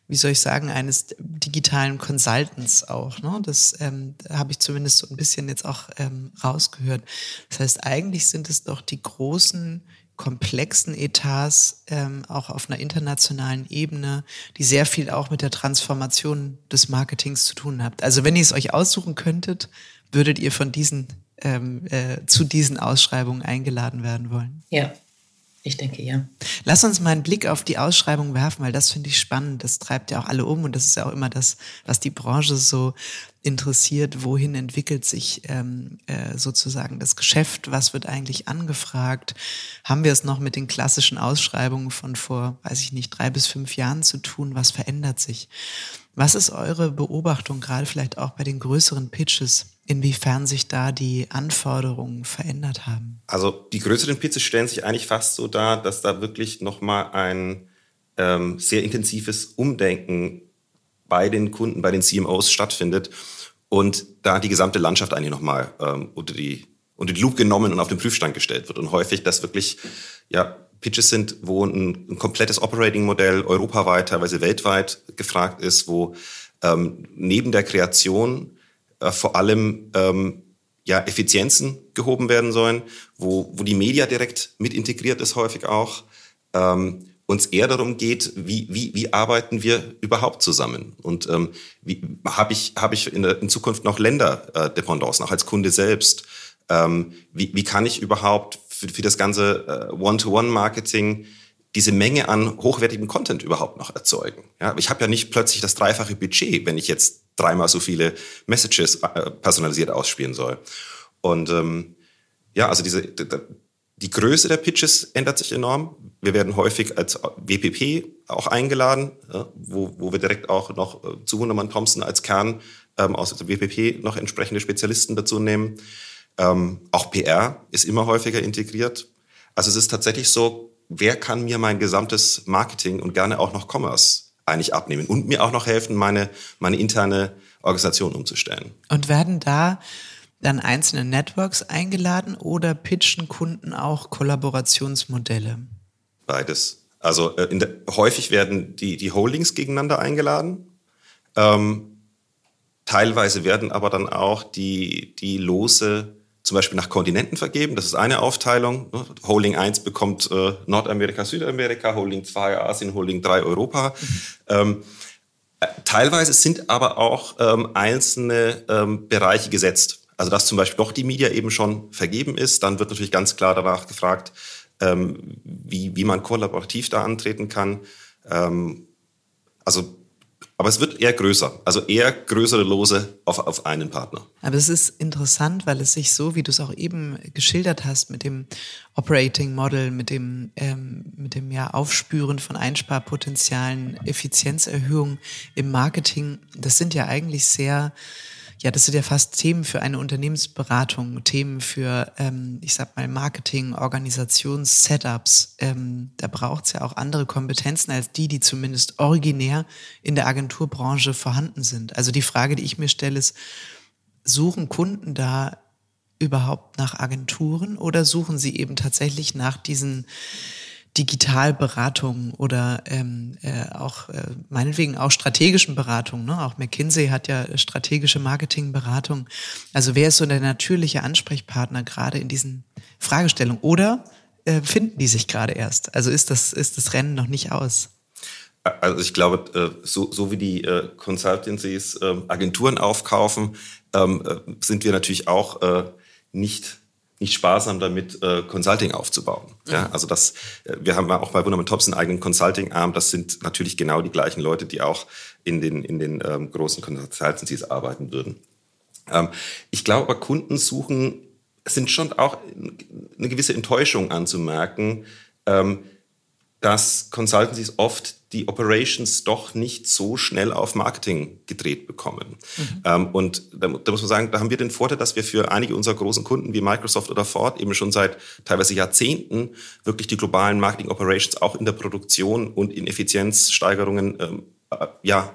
wie soll ich sagen, eines digitalen Consultants auch. Ne? Das ähm, habe ich zumindest so ein bisschen jetzt auch ähm, rausgehört. Das heißt, eigentlich sind es doch die großen, komplexen Etats ähm, auch auf einer internationalen Ebene, die sehr viel auch mit der Transformation des Marketings zu tun habt. Also wenn ihr es euch aussuchen könntet, würdet ihr von diesen ähm, äh, zu diesen Ausschreibungen eingeladen werden wollen? Ja, ich denke ja. Lass uns mal einen Blick auf die Ausschreibung werfen, weil das finde ich spannend. Das treibt ja auch alle um und das ist ja auch immer das, was die Branche so interessiert. Wohin entwickelt sich ähm, äh, sozusagen das Geschäft? Was wird eigentlich angefragt? Haben wir es noch mit den klassischen Ausschreibungen von vor, weiß ich nicht, drei bis fünf Jahren zu tun? Was verändert sich? Was ist eure Beobachtung, gerade vielleicht auch bei den größeren Pitches? Inwiefern sich da die Anforderungen verändert haben? Also die größeren Pitches stellen sich eigentlich fast so dar, dass da wirklich nochmal ein ähm, sehr intensives Umdenken bei den Kunden, bei den CMOs stattfindet und da die gesamte Landschaft eigentlich nochmal ähm, unter, die, unter die Lupe genommen und auf den Prüfstand gestellt wird. Und häufig das wirklich ja, Pitches sind, wo ein, ein komplettes Operating-Modell europaweit, teilweise weltweit gefragt ist, wo ähm, neben der Kreation äh, vor allem ähm, ja, Effizienzen gehoben werden sollen, wo, wo die Media direkt mit integriert ist häufig auch. Ähm, uns eher darum geht, wie, wie, wie arbeiten wir überhaupt zusammen? Und ähm, wie habe ich, hab ich in, der, in Zukunft noch Länderdependancen, auch als Kunde selbst? Ähm, wie, wie kann ich überhaupt für, für das ganze äh, One-to-One-Marketing diese Menge an hochwertigem Content überhaupt noch erzeugen? Ja, ich habe ja nicht plötzlich das dreifache Budget, wenn ich jetzt dreimal so viele Messages äh, personalisiert ausspielen soll. Und ähm, ja, also diese die Größe der Pitches ändert sich enorm. Wir werden häufig als WPP auch eingeladen, wo, wo wir direkt auch noch äh, zu Wundermann Thompson als Kern ähm, aus der WPP noch entsprechende Spezialisten dazu nehmen. Ähm, auch PR ist immer häufiger integriert. Also es ist tatsächlich so, wer kann mir mein gesamtes Marketing und gerne auch noch Commerce eigentlich abnehmen und mir auch noch helfen, meine, meine interne Organisation umzustellen. Und werden da dann einzelne Networks eingeladen oder pitchen Kunden auch Kollaborationsmodelle? Beides. Also äh, der, häufig werden die, die Holdings gegeneinander eingeladen. Ähm, teilweise werden aber dann auch die, die Lose zum Beispiel nach Kontinenten vergeben. Das ist eine Aufteilung. Holding 1 bekommt äh, Nordamerika, Südamerika, Holding 2 Asien, Holding 3 Europa. Mhm. Ähm, äh, teilweise sind aber auch ähm, einzelne ähm, Bereiche gesetzt. Also dass zum Beispiel doch die Media eben schon vergeben ist, dann wird natürlich ganz klar danach gefragt, ähm, wie, wie man kollaborativ da antreten kann. Ähm, also aber es wird eher größer, also eher größere Lose auf, auf einen Partner. Aber es ist interessant, weil es sich so, wie du es auch eben geschildert hast, mit dem Operating Model, mit dem, ähm, mit dem ja, Aufspüren von Einsparpotenzialen, Effizienzerhöhung im Marketing, das sind ja eigentlich sehr ja, das sind ja fast Themen für eine Unternehmensberatung, Themen für, ähm, ich sag mal, Marketing, Organisations, Setups. Ähm, da braucht es ja auch andere Kompetenzen als die, die zumindest originär in der Agenturbranche vorhanden sind. Also die Frage, die ich mir stelle, ist, suchen Kunden da überhaupt nach Agenturen oder suchen sie eben tatsächlich nach diesen Digitalberatung oder ähm, äh, auch äh, meinetwegen auch strategischen Beratungen. Ne? Auch McKinsey hat ja strategische Marketingberatung. Also wer ist so der natürliche Ansprechpartner gerade in diesen Fragestellungen? Oder äh, finden die sich gerade erst? Also ist das, ist das Rennen noch nicht aus? Also ich glaube, äh, so, so wie die äh, Consultancies ähm, Agenturen aufkaufen, ähm, äh, sind wir natürlich auch nicht nicht sparsam damit, äh, Consulting aufzubauen. Mhm. Ja, also das, äh, wir haben auch bei Wunderman Tops einen eigenen Consulting-Arm. Das sind natürlich genau die gleichen Leute, die auch in den, in den ähm, großen Consultancies arbeiten würden. Ähm, ich glaube aber, Kunden suchen, sind schon auch eine gewisse Enttäuschung anzumerken. Ähm, dass Consultancies oft die Operations doch nicht so schnell auf Marketing gedreht bekommen. Mhm. Ähm, und da, da, muss man sagen, da haben wir den Vorteil, dass wir für einige unserer großen Kunden wie Microsoft oder Ford eben schon seit teilweise Jahrzehnten wirklich die globalen Marketing Operations auch in der Produktion und in Effizienzsteigerungen ähm, äh, ja,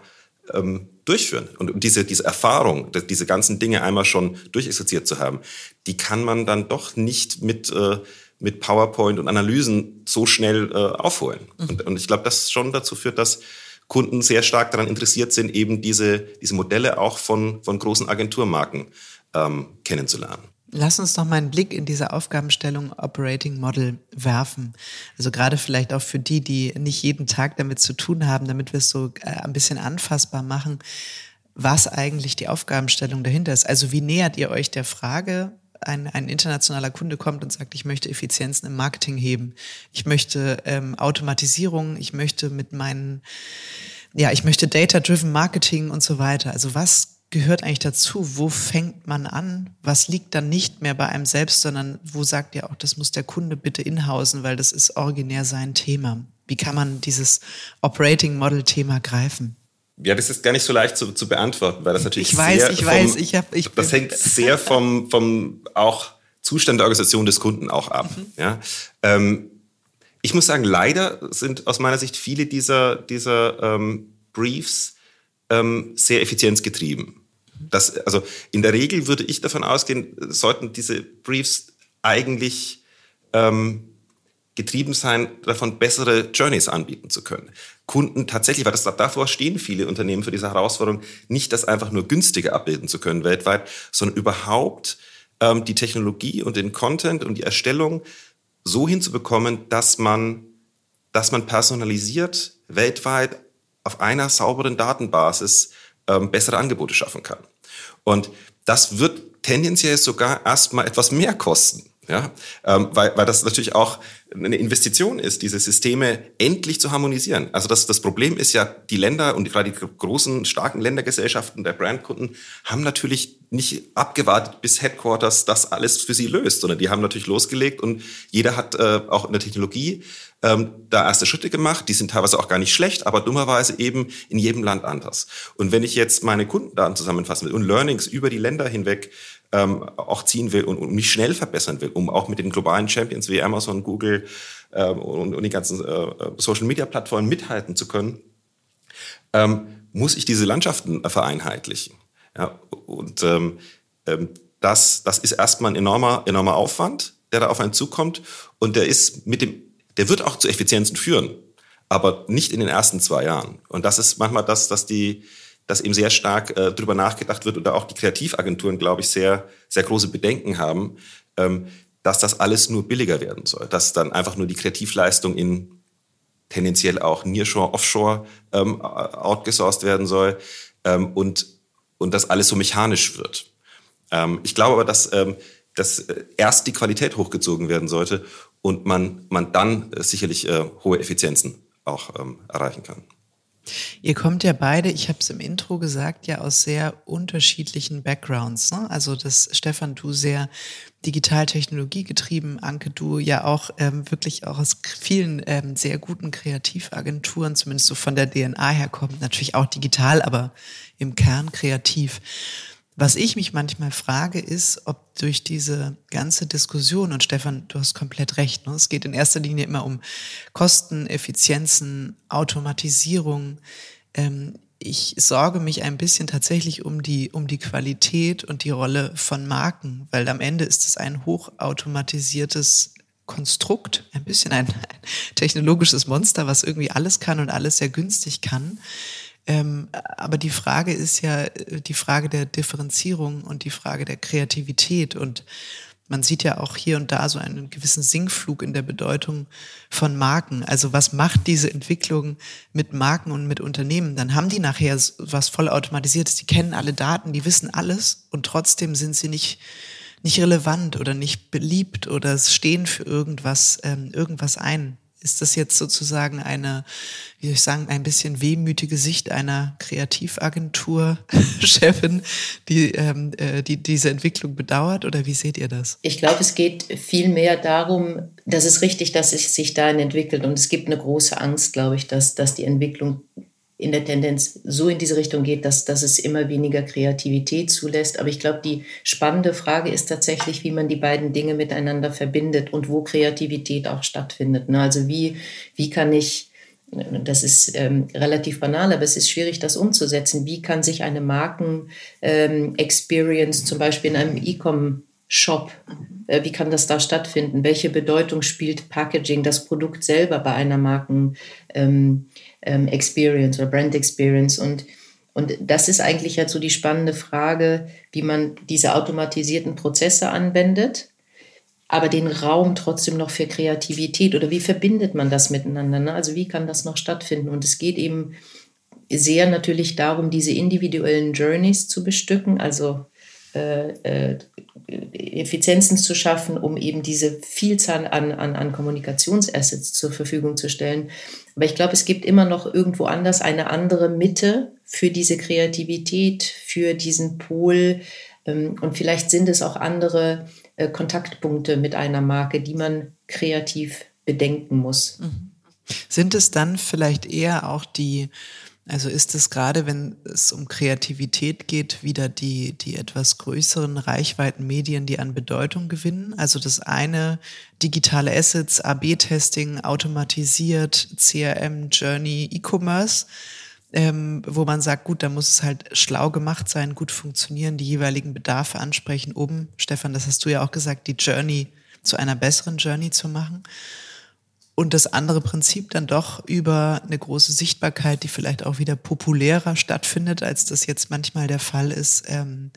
ähm, durchführen. Und diese, diese Erfahrung, diese ganzen Dinge einmal schon durchexerziert zu haben, die kann man dann doch nicht mit äh, mit PowerPoint und Analysen so schnell äh, aufholen. Mhm. Und, und ich glaube, das schon dazu führt, dass Kunden sehr stark daran interessiert sind, eben diese, diese Modelle auch von, von großen Agenturmarken ähm, kennenzulernen. Lass uns noch mal einen Blick in diese Aufgabenstellung Operating Model werfen. Also gerade vielleicht auch für die, die nicht jeden Tag damit zu tun haben, damit wir es so äh, ein bisschen anfassbar machen, was eigentlich die Aufgabenstellung dahinter ist. Also wie nähert ihr euch der Frage, ein, ein internationaler Kunde kommt und sagt, ich möchte Effizienzen im Marketing heben, ich möchte ähm, Automatisierung, ich möchte mit meinen, ja, ich möchte Data-Driven Marketing und so weiter. Also was gehört eigentlich dazu? Wo fängt man an? Was liegt dann nicht mehr bei einem selbst, sondern wo sagt ihr auch, das muss der Kunde bitte inhausen, weil das ist originär sein Thema? Wie kann man dieses Operating Model Thema greifen? Ja, das ist gar nicht so leicht zu, zu beantworten, weil das natürlich ich weiß, sehr ich vom, weiß, ich habe, ich das hängt sehr vom vom auch Zustand der Organisation des Kunden auch ab. Mhm. Ja, ähm, ich muss sagen, leider sind aus meiner Sicht viele dieser dieser ähm, Briefs ähm, sehr effizienzgetrieben. Das, also in der Regel würde ich davon ausgehen, sollten diese Briefs eigentlich ähm, getrieben sein, davon bessere Journeys anbieten zu können. Kunden tatsächlich, weil das davor stehen viele Unternehmen für diese Herausforderung, nicht das einfach nur günstiger abbilden zu können weltweit, sondern überhaupt ähm, die Technologie und den Content und die Erstellung so hinzubekommen, dass man, dass man personalisiert weltweit auf einer sauberen Datenbasis ähm, bessere Angebote schaffen kann. Und das wird tendenziell sogar erstmal etwas mehr kosten. Ja, ähm, weil, weil das natürlich auch eine Investition ist, diese Systeme endlich zu harmonisieren. Also das, das Problem ist ja, die Länder und gerade die großen, starken Ländergesellschaften der Brandkunden haben natürlich nicht abgewartet, bis Headquarters das alles für sie löst, sondern die haben natürlich losgelegt und jeder hat äh, auch in der Technologie ähm, da erste Schritte gemacht. Die sind teilweise auch gar nicht schlecht, aber dummerweise eben in jedem Land anders. Und wenn ich jetzt meine Kundendaten zusammenfassen will und Learnings über die Länder hinweg ähm, auch ziehen will und, und mich schnell verbessern will, um auch mit den globalen Champions wie Amazon, Google ähm, und, und die ganzen äh, Social-Media-Plattformen mithalten zu können, ähm, muss ich diese Landschaften vereinheitlichen. Ja, und ähm, ähm, das, das ist erstmal ein enormer, enormer Aufwand, der da auf einen zukommt. Und der ist mit dem, der wird auch zu Effizienzen führen, aber nicht in den ersten zwei Jahren. Und das ist manchmal das, dass die, dass eben sehr stark äh, drüber nachgedacht wird oder auch die Kreativagenturen, glaube ich, sehr, sehr große Bedenken haben, ähm, dass das alles nur billiger werden soll, dass dann einfach nur die Kreativleistung in tendenziell auch Nearshore, Offshore ähm, outgesourced werden soll ähm, und, und das alles so mechanisch wird. Ähm, ich glaube aber, dass, ähm, dass äh, erst die Qualität hochgezogen werden sollte und man, man dann äh, sicherlich äh, hohe Effizienzen auch ähm, erreichen kann. Ihr kommt ja beide, ich habe es im Intro gesagt, ja aus sehr unterschiedlichen Backgrounds. Ne? Also das Stefan, du sehr Digitaltechnologie getrieben, Anke, du ja auch ähm, wirklich auch aus vielen ähm, sehr guten Kreativagenturen, zumindest so von der DNA her kommt, natürlich auch digital, aber im Kern kreativ. Was ich mich manchmal frage, ist, ob durch diese ganze Diskussion, und Stefan, du hast komplett recht, ne? es geht in erster Linie immer um Kosten, Effizienzen, Automatisierung. Ähm, ich sorge mich ein bisschen tatsächlich um die, um die Qualität und die Rolle von Marken, weil am Ende ist es ein hochautomatisiertes Konstrukt, ein bisschen ein, ein technologisches Monster, was irgendwie alles kann und alles sehr günstig kann. Ähm, aber die Frage ist ja äh, die Frage der Differenzierung und die Frage der Kreativität. Und man sieht ja auch hier und da so einen gewissen Sinkflug in der Bedeutung von Marken. Also was macht diese Entwicklung mit Marken und mit Unternehmen? Dann haben die nachher was voll automatisiertes. Die kennen alle Daten, die wissen alles und trotzdem sind sie nicht nicht relevant oder nicht beliebt oder stehen für irgendwas ähm, irgendwas ein. Ist das jetzt sozusagen eine, wie soll ich sagen, ein bisschen wehmütige Sicht einer Kreativagentur-Chefin, die, ähm, äh, die diese Entwicklung bedauert? Oder wie seht ihr das? Ich glaube, es geht viel mehr darum, dass es richtig, dass es sich dahin entwickelt. Und es gibt eine große Angst, glaube ich, dass, dass die Entwicklung in der Tendenz so in diese Richtung geht, dass, dass es immer weniger Kreativität zulässt. Aber ich glaube, die spannende Frage ist tatsächlich, wie man die beiden Dinge miteinander verbindet und wo Kreativität auch stattfindet. Ne? Also wie, wie kann ich, das ist ähm, relativ banal, aber es ist schwierig, das umzusetzen. Wie kann sich eine Marken-Experience ähm, zum Beispiel in einem E-Com Shop, äh, wie kann das da stattfinden? Welche Bedeutung spielt Packaging, das Produkt selber bei einer Marken? Ähm, ähm, Experience oder Brand Experience. Und, und das ist eigentlich halt so die spannende Frage, wie man diese automatisierten Prozesse anwendet, aber den Raum trotzdem noch für Kreativität oder wie verbindet man das miteinander? Ne? Also wie kann das noch stattfinden? Und es geht eben sehr natürlich darum, diese individuellen Journeys zu bestücken, also äh, äh, Effizienzen zu schaffen, um eben diese Vielzahl an, an, an Kommunikationsassets zur Verfügung zu stellen. Aber ich glaube, es gibt immer noch irgendwo anders eine andere Mitte für diese Kreativität, für diesen Pol. Ähm, und vielleicht sind es auch andere äh, Kontaktpunkte mit einer Marke, die man kreativ bedenken muss. Mhm. Sind es dann vielleicht eher auch die also ist es gerade, wenn es um Kreativität geht, wieder die, die etwas größeren Reichweitenmedien, die an Bedeutung gewinnen? Also das eine, digitale Assets, AB-Testing, automatisiert, CRM, Journey, E-Commerce, ähm, wo man sagt, gut, da muss es halt schlau gemacht sein, gut funktionieren, die jeweiligen Bedarfe ansprechen, um, Stefan, das hast du ja auch gesagt, die Journey zu einer besseren Journey zu machen und das andere Prinzip dann doch über eine große Sichtbarkeit, die vielleicht auch wieder populärer stattfindet, als das jetzt manchmal der Fall ist, ähm,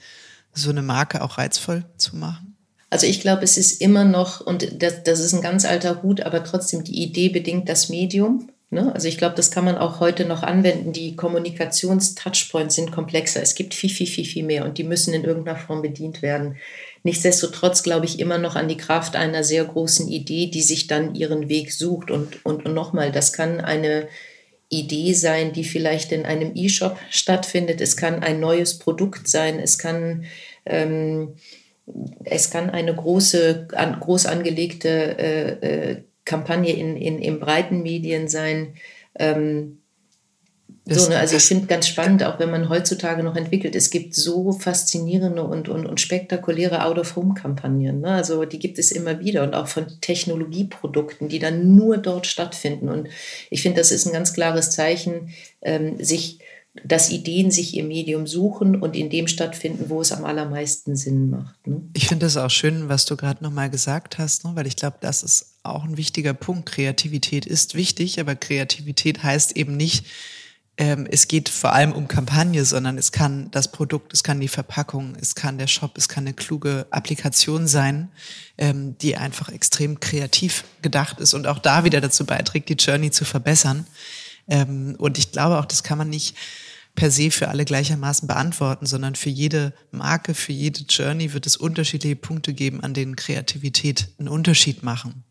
so eine Marke auch reizvoll zu machen? Also ich glaube, es ist immer noch, und das, das ist ein ganz alter Hut, aber trotzdem die Idee bedingt das Medium. Ne? Also ich glaube, das kann man auch heute noch anwenden. Die Kommunikations-Touchpoints sind komplexer. Es gibt viel, viel, viel, viel mehr und die müssen in irgendeiner Form bedient werden. Nichtsdestotrotz glaube ich immer noch an die Kraft einer sehr großen Idee, die sich dann ihren Weg sucht. Und, und, und nochmal, das kann eine Idee sein, die vielleicht in einem E-Shop stattfindet. Es kann ein neues Produkt sein. Es kann, ähm, es kann eine große, an, groß angelegte äh, äh, Kampagne in, in, in breiten Medien sein. Ähm, so, ne, also ich finde ganz spannend, auch wenn man heutzutage noch entwickelt, es gibt so faszinierende und, und, und spektakuläre Out-of-Home-Kampagnen. Ne? Also die gibt es immer wieder und auch von Technologieprodukten, die dann nur dort stattfinden. Und ich finde, das ist ein ganz klares Zeichen, ähm, sich, dass Ideen sich ihr Medium suchen und in dem stattfinden, wo es am allermeisten Sinn macht. Ne? Ich finde das auch schön, was du gerade nochmal gesagt hast, ne? weil ich glaube, das ist auch ein wichtiger Punkt. Kreativität ist wichtig, aber Kreativität heißt eben nicht, ähm, es geht vor allem um Kampagne, sondern es kann das Produkt, es kann die Verpackung, es kann der Shop, es kann eine kluge Applikation sein, ähm, die einfach extrem kreativ gedacht ist und auch da wieder dazu beiträgt, die Journey zu verbessern. Ähm, und ich glaube auch, das kann man nicht per se für alle gleichermaßen beantworten, sondern für jede Marke, für jede Journey wird es unterschiedliche Punkte geben, an denen Kreativität einen Unterschied machen.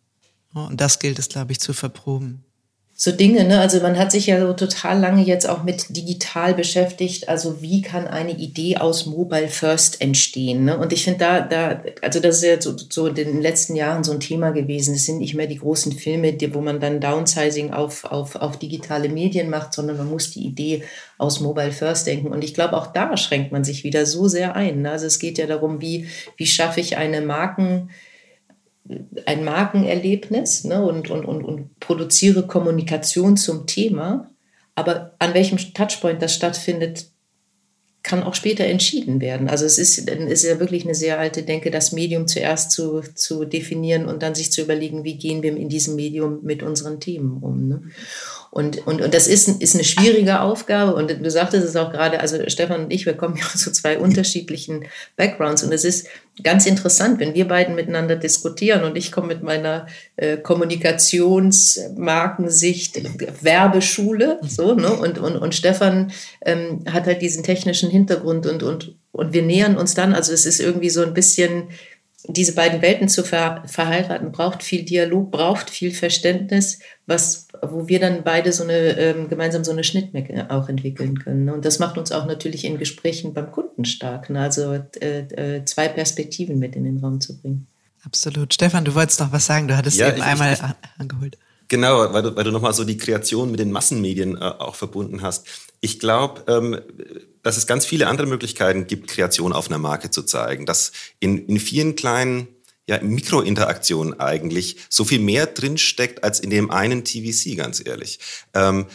Und das gilt es, glaube ich, zu verproben so Dinge, ne? Also man hat sich ja so total lange jetzt auch mit digital beschäftigt. Also wie kann eine Idee aus Mobile First entstehen? Ne? Und ich finde da, da, also das ist ja so, so in den letzten Jahren so ein Thema gewesen. Es sind nicht mehr die großen Filme, die, wo man dann Downsizing auf, auf, auf digitale Medien macht, sondern man muss die Idee aus Mobile First denken. Und ich glaube, auch da schränkt man sich wieder so sehr ein. Ne? Also es geht ja darum, wie, wie schaffe ich eine Marken, ein Markenerlebnis ne, und, und, und, und produziere Kommunikation zum Thema. Aber an welchem Touchpoint das stattfindet, kann auch später entschieden werden. Also es ist, ist ja wirklich eine sehr alte Denke, das Medium zuerst zu, zu definieren und dann sich zu überlegen, wie gehen wir in diesem Medium mit unseren Themen um. Ne? Und, und, und das ist, ist eine schwierige Aufgabe. Und du sagtest es auch gerade, also Stefan und ich, wir kommen ja so zwei unterschiedlichen Backgrounds. Und es ist ganz interessant, wenn wir beiden miteinander diskutieren und ich komme mit meiner äh, Kommunikationsmarkensicht, Werbeschule, so, ne? Und, und, und Stefan ähm, hat halt diesen technischen Hintergrund und, und, und wir nähern uns dann. Also es ist irgendwie so ein bisschen diese beiden Welten zu ver verheiraten, braucht viel Dialog, braucht viel Verständnis, was, wo wir dann beide so eine, ähm, gemeinsam so eine Schnittmenge auch entwickeln können. Ne? Und das macht uns auch natürlich in Gesprächen beim Kunden stark. Ne? Also äh, äh, zwei Perspektiven mit in den Raum zu bringen. Absolut. Stefan, du wolltest noch was sagen. Du hattest ja, eben ich, einmal ich, angeholt. Genau, weil du, weil du nochmal so die Kreation mit den Massenmedien äh, auch verbunden hast. Ich glaube, ähm, dass es ganz viele andere Möglichkeiten gibt, Kreation auf einer Marke zu zeigen. Dass in, in vielen kleinen ja, Mikrointeraktionen eigentlich so viel mehr drinsteckt als in dem einen TVC, ganz ehrlich. Ähm,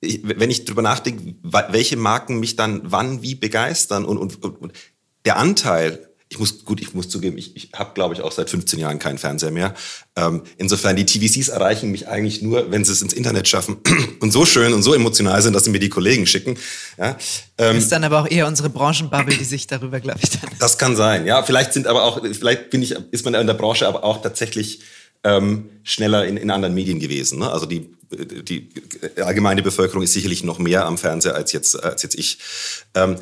ich, wenn ich drüber nachdenke, welche Marken mich dann wann wie begeistern und, und, und der Anteil ich muss, gut, ich muss zugeben, ich, ich habe, glaube ich, auch seit 15 Jahren keinen Fernseher mehr. Ähm, insofern, die TVCs erreichen mich eigentlich nur, wenn sie es ins Internet schaffen und so schön und so emotional sind, dass sie mir die Kollegen schicken. Ja, ähm, ist dann aber auch eher unsere Branchenbubble, die sich darüber, glaube ich, dann. Das kann sein, ja. Vielleicht sind aber auch, vielleicht bin ich, ist man in der Branche aber auch tatsächlich ähm, schneller in, in anderen Medien gewesen. Ne? Also die, die allgemeine Bevölkerung ist sicherlich noch mehr am Fernseher als jetzt, als jetzt ich. Ähm,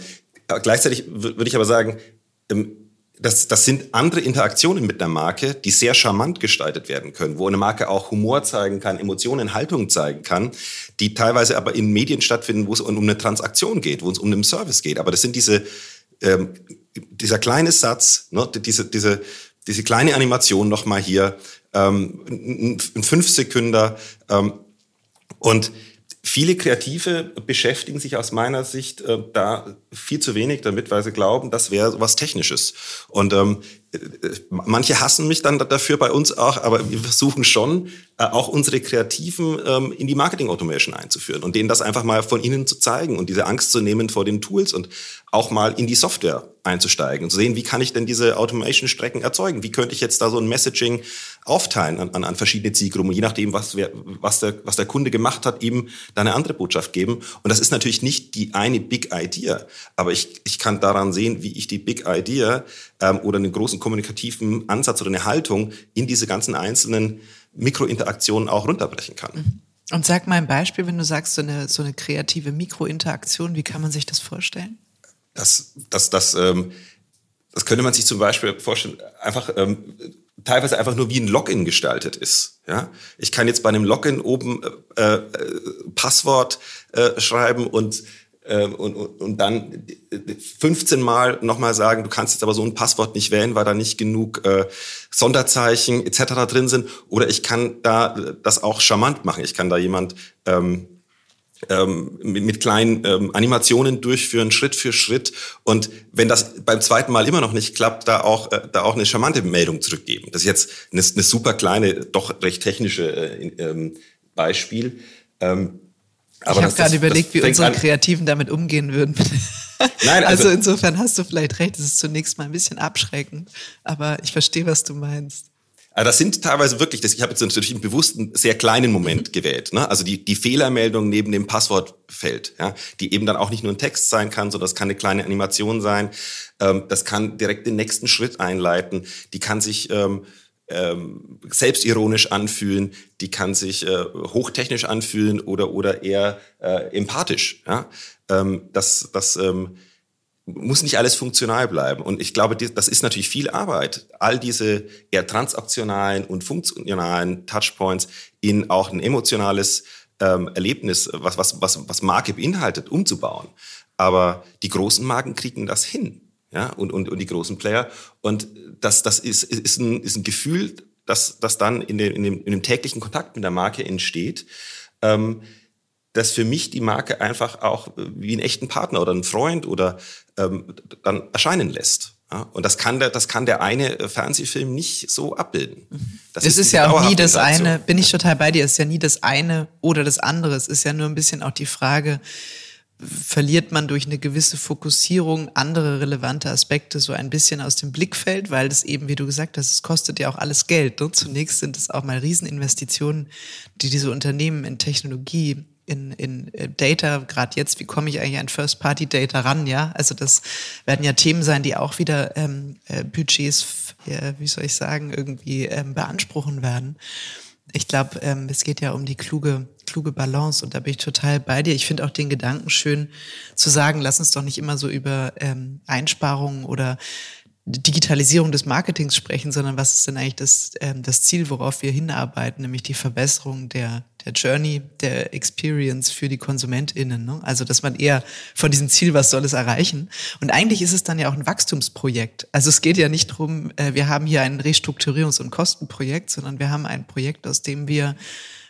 gleichzeitig würde ich aber sagen, ähm, das, das sind andere Interaktionen mit einer Marke, die sehr charmant gestaltet werden können, wo eine Marke auch Humor zeigen kann, Emotionen, Haltung zeigen kann, die teilweise aber in Medien stattfinden, wo es um eine Transaktion geht, wo es um einen Service geht. Aber das sind diese, ähm, dieser kleine Satz, ne, diese, diese, diese kleine Animation nochmal hier, ähm, ein, ein Fünfsekünder ähm, und Viele Kreative beschäftigen sich aus meiner Sicht äh, da viel zu wenig damit, weil sie glauben, das wäre was Technisches. Und ähm, manche hassen mich dann dafür bei uns auch, aber wir versuchen schon, äh, auch unsere Kreativen ähm, in die Marketing Automation einzuführen und denen das einfach mal von ihnen zu zeigen und diese Angst zu nehmen vor den Tools und auch mal in die Software einzusteigen und zu sehen, wie kann ich denn diese Automation-Strecken erzeugen? Wie könnte ich jetzt da so ein Messaging aufteilen an, an, verschiedene Zielgruppen, je nachdem, was, wer, was, der, was der Kunde gemacht hat, eben da eine andere Botschaft geben. Und das ist natürlich nicht die eine Big Idea, aber ich, ich kann daran sehen, wie ich die Big Idea ähm, oder einen großen kommunikativen Ansatz oder eine Haltung in diese ganzen einzelnen Mikrointeraktionen auch runterbrechen kann. Mhm. Und sag mal ein Beispiel, wenn du sagst, so eine, so eine kreative Mikrointeraktion, wie kann man sich das vorstellen? Das, das, das, ähm, das könnte man sich zum Beispiel vorstellen, einfach ähm, teilweise einfach nur wie ein Login gestaltet ist. Ja, ich kann jetzt bei einem Login oben äh, äh, Passwort äh, schreiben und und, und, und dann 15 Mal nochmal sagen, du kannst jetzt aber so ein Passwort nicht wählen, weil da nicht genug äh, Sonderzeichen etc. drin sind. Oder ich kann da das auch charmant machen. Ich kann da jemand ähm, ähm, mit, mit kleinen ähm, Animationen durchführen, Schritt für Schritt. Und wenn das beim zweiten Mal immer noch nicht klappt, da auch, äh, da auch eine charmante Meldung zurückgeben. Das ist jetzt eine, eine super kleine, doch recht technische äh, ähm, Beispiel. Ähm, aber ich habe gerade überlegt, wie unsere Kreativen damit umgehen würden. Nein, also, also, insofern hast du vielleicht recht, es ist zunächst mal ein bisschen abschreckend, aber ich verstehe, was du meinst. Also das sind teilweise wirklich, das, ich habe jetzt natürlich einen bewussten, sehr kleinen Moment mhm. gewählt. Ne? Also die, die Fehlermeldung neben dem Passwortfeld, ja? die eben dann auch nicht nur ein Text sein kann, sondern das kann eine kleine Animation sein. Ähm, das kann direkt den nächsten Schritt einleiten. Die kann sich ähm, ähm, selbstironisch anfühlen, die kann sich äh, hochtechnisch anfühlen oder, oder eher äh, empathisch. Ja? Ähm, das das ähm, muss nicht alles funktional bleiben. Und ich glaube, das ist natürlich viel Arbeit, all diese eher transaktionalen und funktionalen Touchpoints in auch ein emotionales ähm, Erlebnis, was, was, was, was Marke beinhaltet, umzubauen. Aber die großen Marken kriegen das hin ja, und, und, und die großen Player. Und das, das ist, ist, ein, ist ein Gefühl, das, das dann in dem, in, dem, in dem täglichen Kontakt mit der Marke entsteht, ähm, das für mich die Marke einfach auch wie einen echten Partner oder einen Freund oder ähm, dann erscheinen lässt. Ja, und das kann der, das kann der eine Fernsehfilm nicht so abbilden. Das es ist, ist ja auch nie das eine, bin ich total bei dir, es ist ja nie das eine oder das andere. Es ist ja nur ein bisschen auch die Frage, verliert man durch eine gewisse Fokussierung andere relevante Aspekte so ein bisschen aus dem Blickfeld, weil das eben, wie du gesagt hast, es kostet ja auch alles Geld. Ne? Zunächst sind es auch mal Rieseninvestitionen, die diese Unternehmen in Technologie in, in äh, Data, gerade jetzt, wie komme ich eigentlich an First-Party-Data ran, ja? Also das werden ja Themen sein, die auch wieder ähm, äh, Budgets, äh, wie soll ich sagen, irgendwie ähm, beanspruchen werden. Ich glaube, ähm, es geht ja um die kluge kluge Balance und da bin ich total bei dir. Ich finde auch den Gedanken schön zu sagen, lass uns doch nicht immer so über ähm, Einsparungen oder Digitalisierung des Marketings sprechen, sondern was ist denn eigentlich das, ähm, das Ziel, worauf wir hinarbeiten, nämlich die Verbesserung der, der Journey, der Experience für die KonsumentInnen. Ne? Also, dass man eher von diesem Ziel, was soll es erreichen? Und eigentlich ist es dann ja auch ein Wachstumsprojekt. Also es geht ja nicht drum, äh, wir haben hier ein Restrukturierungs- und Kostenprojekt, sondern wir haben ein Projekt, aus dem wir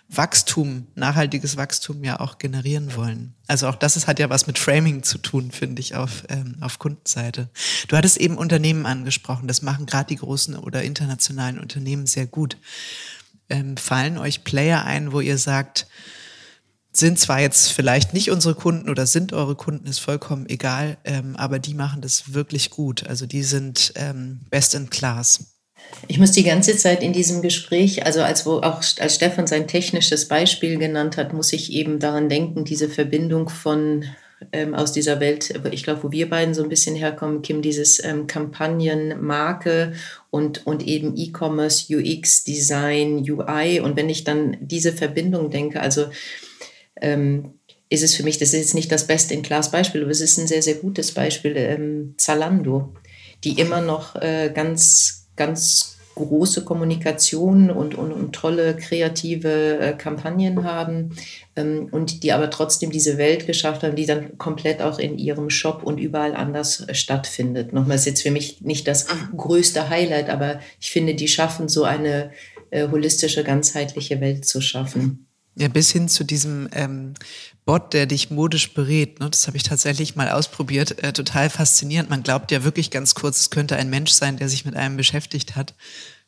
Wachstum, nachhaltiges Wachstum ja auch generieren wollen. Also auch das ist, hat ja was mit Framing zu tun, finde ich, auf, ähm, auf Kundenseite. Du hattest eben Unternehmen angesprochen, das machen gerade die großen oder internationalen Unternehmen sehr gut. Ähm, fallen euch Player ein, wo ihr sagt, sind zwar jetzt vielleicht nicht unsere Kunden oder sind eure Kunden, ist vollkommen egal, ähm, aber die machen das wirklich gut. Also die sind ähm, best in class. Ich muss die ganze Zeit in diesem Gespräch, also als wo auch als Stefan sein technisches Beispiel genannt hat, muss ich eben daran denken, diese Verbindung von ähm, aus dieser Welt, ich glaube, wo wir beiden so ein bisschen herkommen, Kim, dieses ähm, Kampagnenmarke und, und eben E-Commerce, UX, Design, UI. Und wenn ich dann diese Verbindung denke, also ähm, ist es für mich, das ist jetzt nicht das beste in Class Beispiel, aber es ist ein sehr, sehr gutes Beispiel, ähm, Zalando, die immer noch äh, ganz ganz große Kommunikation und, und, und tolle kreative äh, Kampagnen haben ähm, und die aber trotzdem diese Welt geschafft haben, die dann komplett auch in ihrem Shop und überall anders äh, stattfindet. Nochmal ist jetzt für mich nicht das mhm. größte Highlight, aber ich finde, die schaffen so eine äh, holistische, ganzheitliche Welt zu schaffen. Ja, bis hin zu diesem ähm, Bot, der dich modisch berät. Ne? Das habe ich tatsächlich mal ausprobiert. Äh, total faszinierend. Man glaubt ja wirklich ganz kurz, es könnte ein Mensch sein, der sich mit einem beschäftigt hat.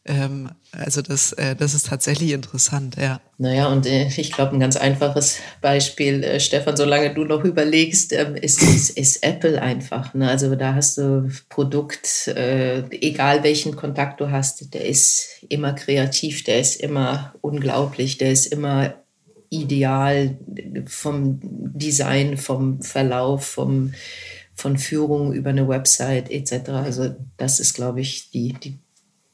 Ähm, also das, äh, das ist tatsächlich interessant, ja. Naja, und äh, ich glaube, ein ganz einfaches Beispiel, äh, Stefan, solange du noch überlegst, ähm, ist, ist, ist, Apple einfach. Ne? Also da hast du Produkt, äh, egal welchen Kontakt du hast, der ist immer kreativ, der ist immer unglaublich, der ist immer ideal vom Design, vom Verlauf, vom, von Führung über eine Website etc. Also das ist, glaube ich, die, die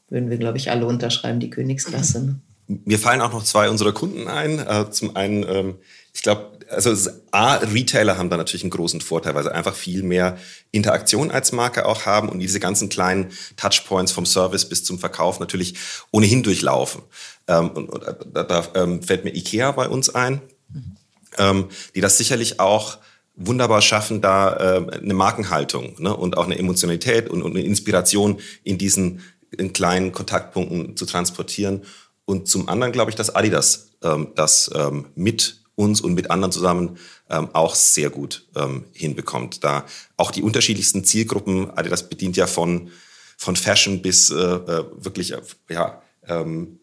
würden wir, glaube ich, alle unterschreiben, die Königsklasse. Ne? Mir fallen auch noch zwei unserer Kunden ein. Äh, zum einen, ähm, ich glaube, also A, Retailer haben da natürlich einen großen Vorteil, weil sie einfach viel mehr Interaktion als Marke auch haben und diese ganzen kleinen Touchpoints vom Service bis zum Verkauf natürlich ohnehin durchlaufen. Ähm, und, und da, da ähm, fällt mir Ikea bei uns ein, mhm. ähm, die das sicherlich auch wunderbar schaffen, da äh, eine Markenhaltung ne, und auch eine Emotionalität und, und eine Inspiration in diesen in kleinen Kontaktpunkten zu transportieren. Und zum anderen glaube ich, dass Adidas ähm, das ähm, mit uns und mit anderen zusammen ähm, auch sehr gut ähm, hinbekommt. Da auch die unterschiedlichsten Zielgruppen, Adidas bedient ja von, von Fashion bis äh, äh wirklich ja, ähm,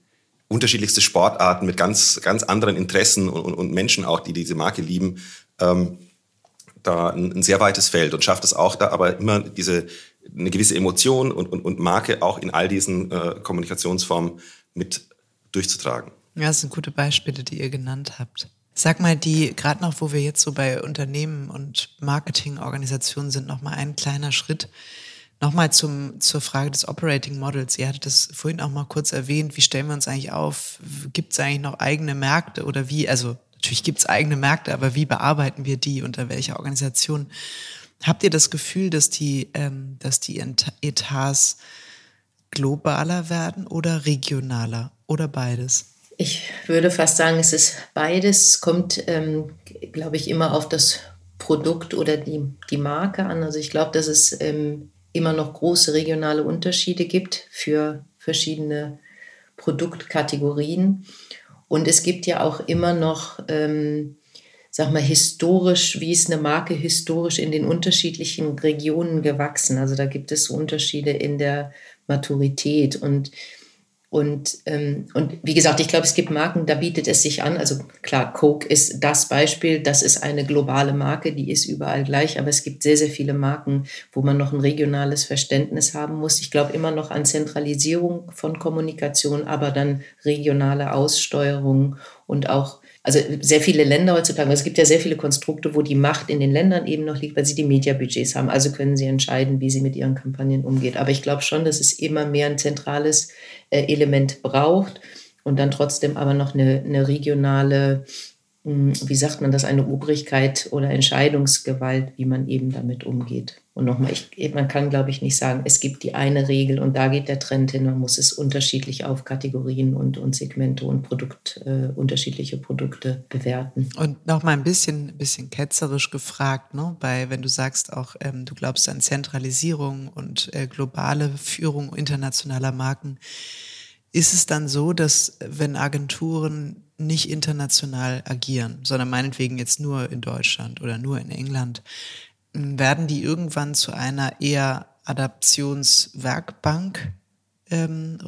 unterschiedlichste Sportarten mit ganz, ganz anderen Interessen und, und, und Menschen auch, die diese Marke lieben, ähm, da ein, ein, sehr weites Feld und schafft es auch da aber immer diese eine gewisse Emotion und, und, und Marke auch in all diesen äh, Kommunikationsformen mit durchzutragen. Ja, das sind gute Beispiele, die ihr genannt habt. Sag mal, die, gerade noch, wo wir jetzt so bei Unternehmen und Marketingorganisationen sind, noch mal ein kleiner Schritt. Nochmal zum, zur Frage des Operating Models. Ihr hattet das vorhin auch mal kurz erwähnt. Wie stellen wir uns eigentlich auf? Gibt es eigentlich noch eigene Märkte oder wie? Also natürlich gibt es eigene Märkte, aber wie bearbeiten wir die? Unter welcher Organisation? Habt ihr das Gefühl, dass die, ähm, dass die Etats globaler werden oder regionaler oder beides? Ich würde fast sagen, es ist beides. Es kommt, ähm, glaube ich, immer auf das Produkt oder die, die Marke an. Also ich glaube, dass es ähm, immer noch große regionale Unterschiede gibt für verschiedene Produktkategorien. Und es gibt ja auch immer noch, ähm, sag mal, historisch, wie ist eine Marke historisch in den unterschiedlichen Regionen gewachsen. Also da gibt es Unterschiede in der Maturität. Und und, ähm, und wie gesagt, ich glaube, es gibt Marken, da bietet es sich an. Also klar, Coke ist das Beispiel, das ist eine globale Marke, die ist überall gleich, aber es gibt sehr, sehr viele Marken, wo man noch ein regionales Verständnis haben muss. Ich glaube immer noch an Zentralisierung von Kommunikation, aber dann regionale Aussteuerung und auch also sehr viele Länder heutzutage, es gibt ja sehr viele Konstrukte, wo die Macht in den Ländern eben noch liegt, weil sie die Mediabudgets haben. Also können sie entscheiden, wie sie mit ihren Kampagnen umgeht. Aber ich glaube schon, dass es immer mehr ein zentrales äh, Element braucht und dann trotzdem aber noch eine, eine regionale wie sagt man das, eine Obrigkeit oder Entscheidungsgewalt, wie man eben damit umgeht. Und nochmal, ich, man kann, glaube ich, nicht sagen, es gibt die eine Regel und da geht der Trend hin. Man muss es unterschiedlich auf Kategorien und, und Segmente und Produkt, äh, unterschiedliche Produkte bewerten. Und nochmal ein bisschen, bisschen ketzerisch gefragt, ne? Bei, wenn du sagst auch, ähm, du glaubst an Zentralisierung und äh, globale Führung internationaler Marken, ist es dann so, dass wenn Agenturen nicht international agieren, sondern meinetwegen jetzt nur in Deutschland oder nur in England, werden die irgendwann zu einer eher Adaptionswerkbank ähm,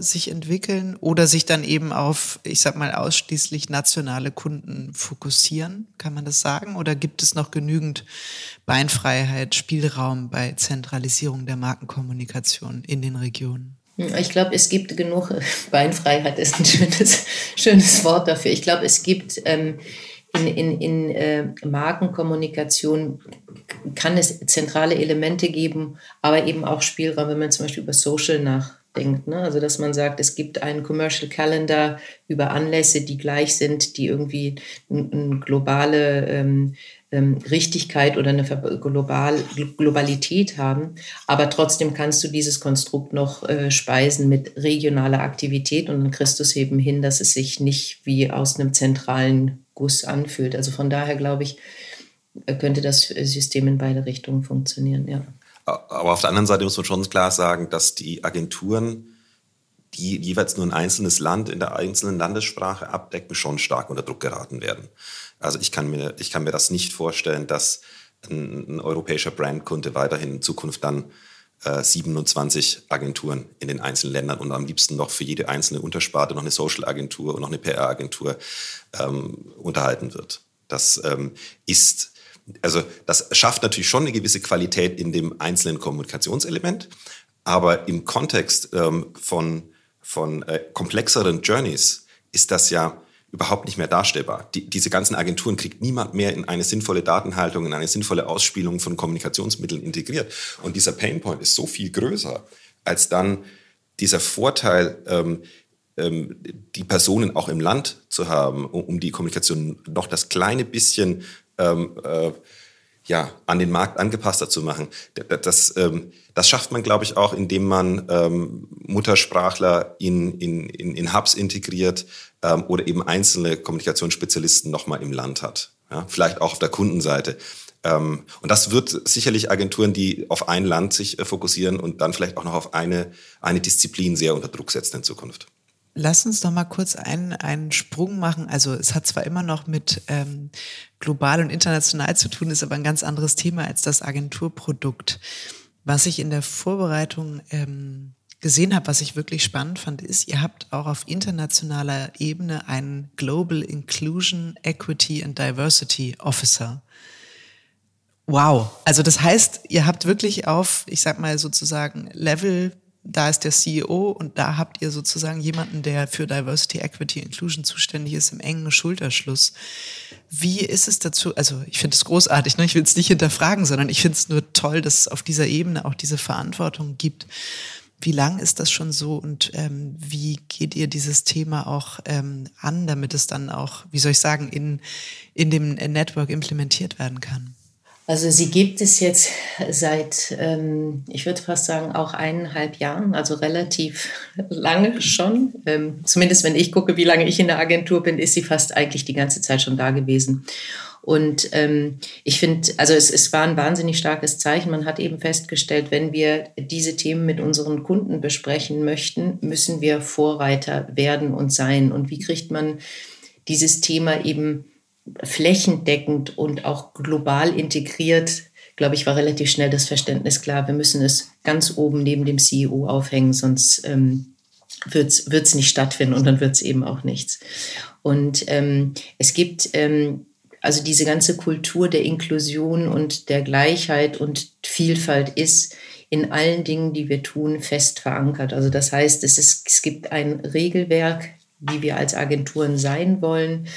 sich entwickeln oder sich dann eben auf, ich sag mal, ausschließlich nationale Kunden fokussieren? Kann man das sagen? Oder gibt es noch genügend Beinfreiheit, Spielraum bei Zentralisierung der Markenkommunikation in den Regionen? Ich glaube, es gibt genug, Beinfreiheit ist ein schönes, schönes Wort dafür. Ich glaube, es gibt ähm, in, in, in äh, Markenkommunikation kann es zentrale Elemente geben, aber eben auch Spielraum, wenn man zum Beispiel über Social nachdenkt. Ne? Also, dass man sagt, es gibt einen Commercial Calendar über Anlässe, die gleich sind, die irgendwie eine globale ähm, ähm, Richtigkeit oder eine Global Globalität haben. Aber trotzdem kannst du dieses Konstrukt noch äh, speisen mit regionaler Aktivität und du es eben hin, dass es sich nicht wie aus einem zentralen Guss anfühlt. Also von daher glaube ich, äh, könnte das System in beide Richtungen funktionieren, ja. Aber auf der anderen Seite muss man schon klar sagen, dass die Agenturen, die jeweils nur ein einzelnes Land in der einzelnen Landessprache abdecken, schon stark unter Druck geraten werden. Also ich kann mir, ich kann mir das nicht vorstellen, dass ein, ein europäischer Brandkunde weiterhin in Zukunft dann äh, 27 Agenturen in den einzelnen Ländern und am liebsten noch für jede einzelne Untersparte noch eine Social-Agentur und noch eine PR-Agentur ähm, unterhalten wird. Das ähm, ist, also das schafft natürlich schon eine gewisse Qualität in dem einzelnen Kommunikationselement, aber im Kontext ähm, von, von äh, komplexeren Journeys ist das ja überhaupt nicht mehr darstellbar. Die, diese ganzen Agenturen kriegt niemand mehr in eine sinnvolle Datenhaltung, in eine sinnvolle Ausspielung von Kommunikationsmitteln integriert. Und dieser Painpoint ist so viel größer, als dann dieser Vorteil, ähm, ähm, die Personen auch im Land zu haben, um, um die Kommunikation noch das kleine bisschen ähm, äh, ja, an den Markt angepasster zu machen. Das, das, ähm, das schafft man, glaube ich, auch, indem man ähm, Muttersprachler in, in, in, in Hubs integriert ähm, oder eben einzelne Kommunikationsspezialisten nochmal im Land hat. Ja, vielleicht auch auf der Kundenseite. Ähm, und das wird sicherlich Agenturen, die auf ein Land sich äh, fokussieren und dann vielleicht auch noch auf eine, eine Disziplin sehr unter Druck setzen in Zukunft. Lass uns noch mal kurz einen, einen Sprung machen. Also es hat zwar immer noch mit ähm, global und international zu tun, ist aber ein ganz anderes Thema als das Agenturprodukt. Was ich in der Vorbereitung ähm, gesehen habe, was ich wirklich spannend fand, ist, ihr habt auch auf internationaler Ebene einen Global Inclusion, Equity and Diversity Officer. Wow. Also das heißt, ihr habt wirklich auf, ich sag mal sozusagen Level da ist der CEO und da habt ihr sozusagen jemanden, der für Diversity, Equity, Inclusion zuständig ist, im engen Schulterschluss. Wie ist es dazu? Also ich finde es großartig, ne? ich will es nicht hinterfragen, sondern ich finde es nur toll, dass es auf dieser Ebene auch diese Verantwortung gibt. Wie lang ist das schon so und ähm, wie geht ihr dieses Thema auch ähm, an, damit es dann auch, wie soll ich sagen, in, in dem Network implementiert werden kann? Also sie gibt es jetzt seit, ähm, ich würde fast sagen, auch eineinhalb Jahren, also relativ lange schon. Ähm, zumindest wenn ich gucke, wie lange ich in der Agentur bin, ist sie fast eigentlich die ganze Zeit schon da gewesen. Und ähm, ich finde, also es, es war ein wahnsinnig starkes Zeichen. Man hat eben festgestellt, wenn wir diese Themen mit unseren Kunden besprechen möchten, müssen wir Vorreiter werden und sein. Und wie kriegt man dieses Thema eben flächendeckend und auch global integriert, glaube ich, war relativ schnell das Verständnis klar, wir müssen es ganz oben neben dem CEO aufhängen, sonst ähm, wird es nicht stattfinden und dann wird es eben auch nichts. Und ähm, es gibt ähm, also diese ganze Kultur der Inklusion und der Gleichheit und Vielfalt ist in allen Dingen, die wir tun, fest verankert. Also das heißt, es, ist, es gibt ein Regelwerk, wie wir als Agenturen sein wollen.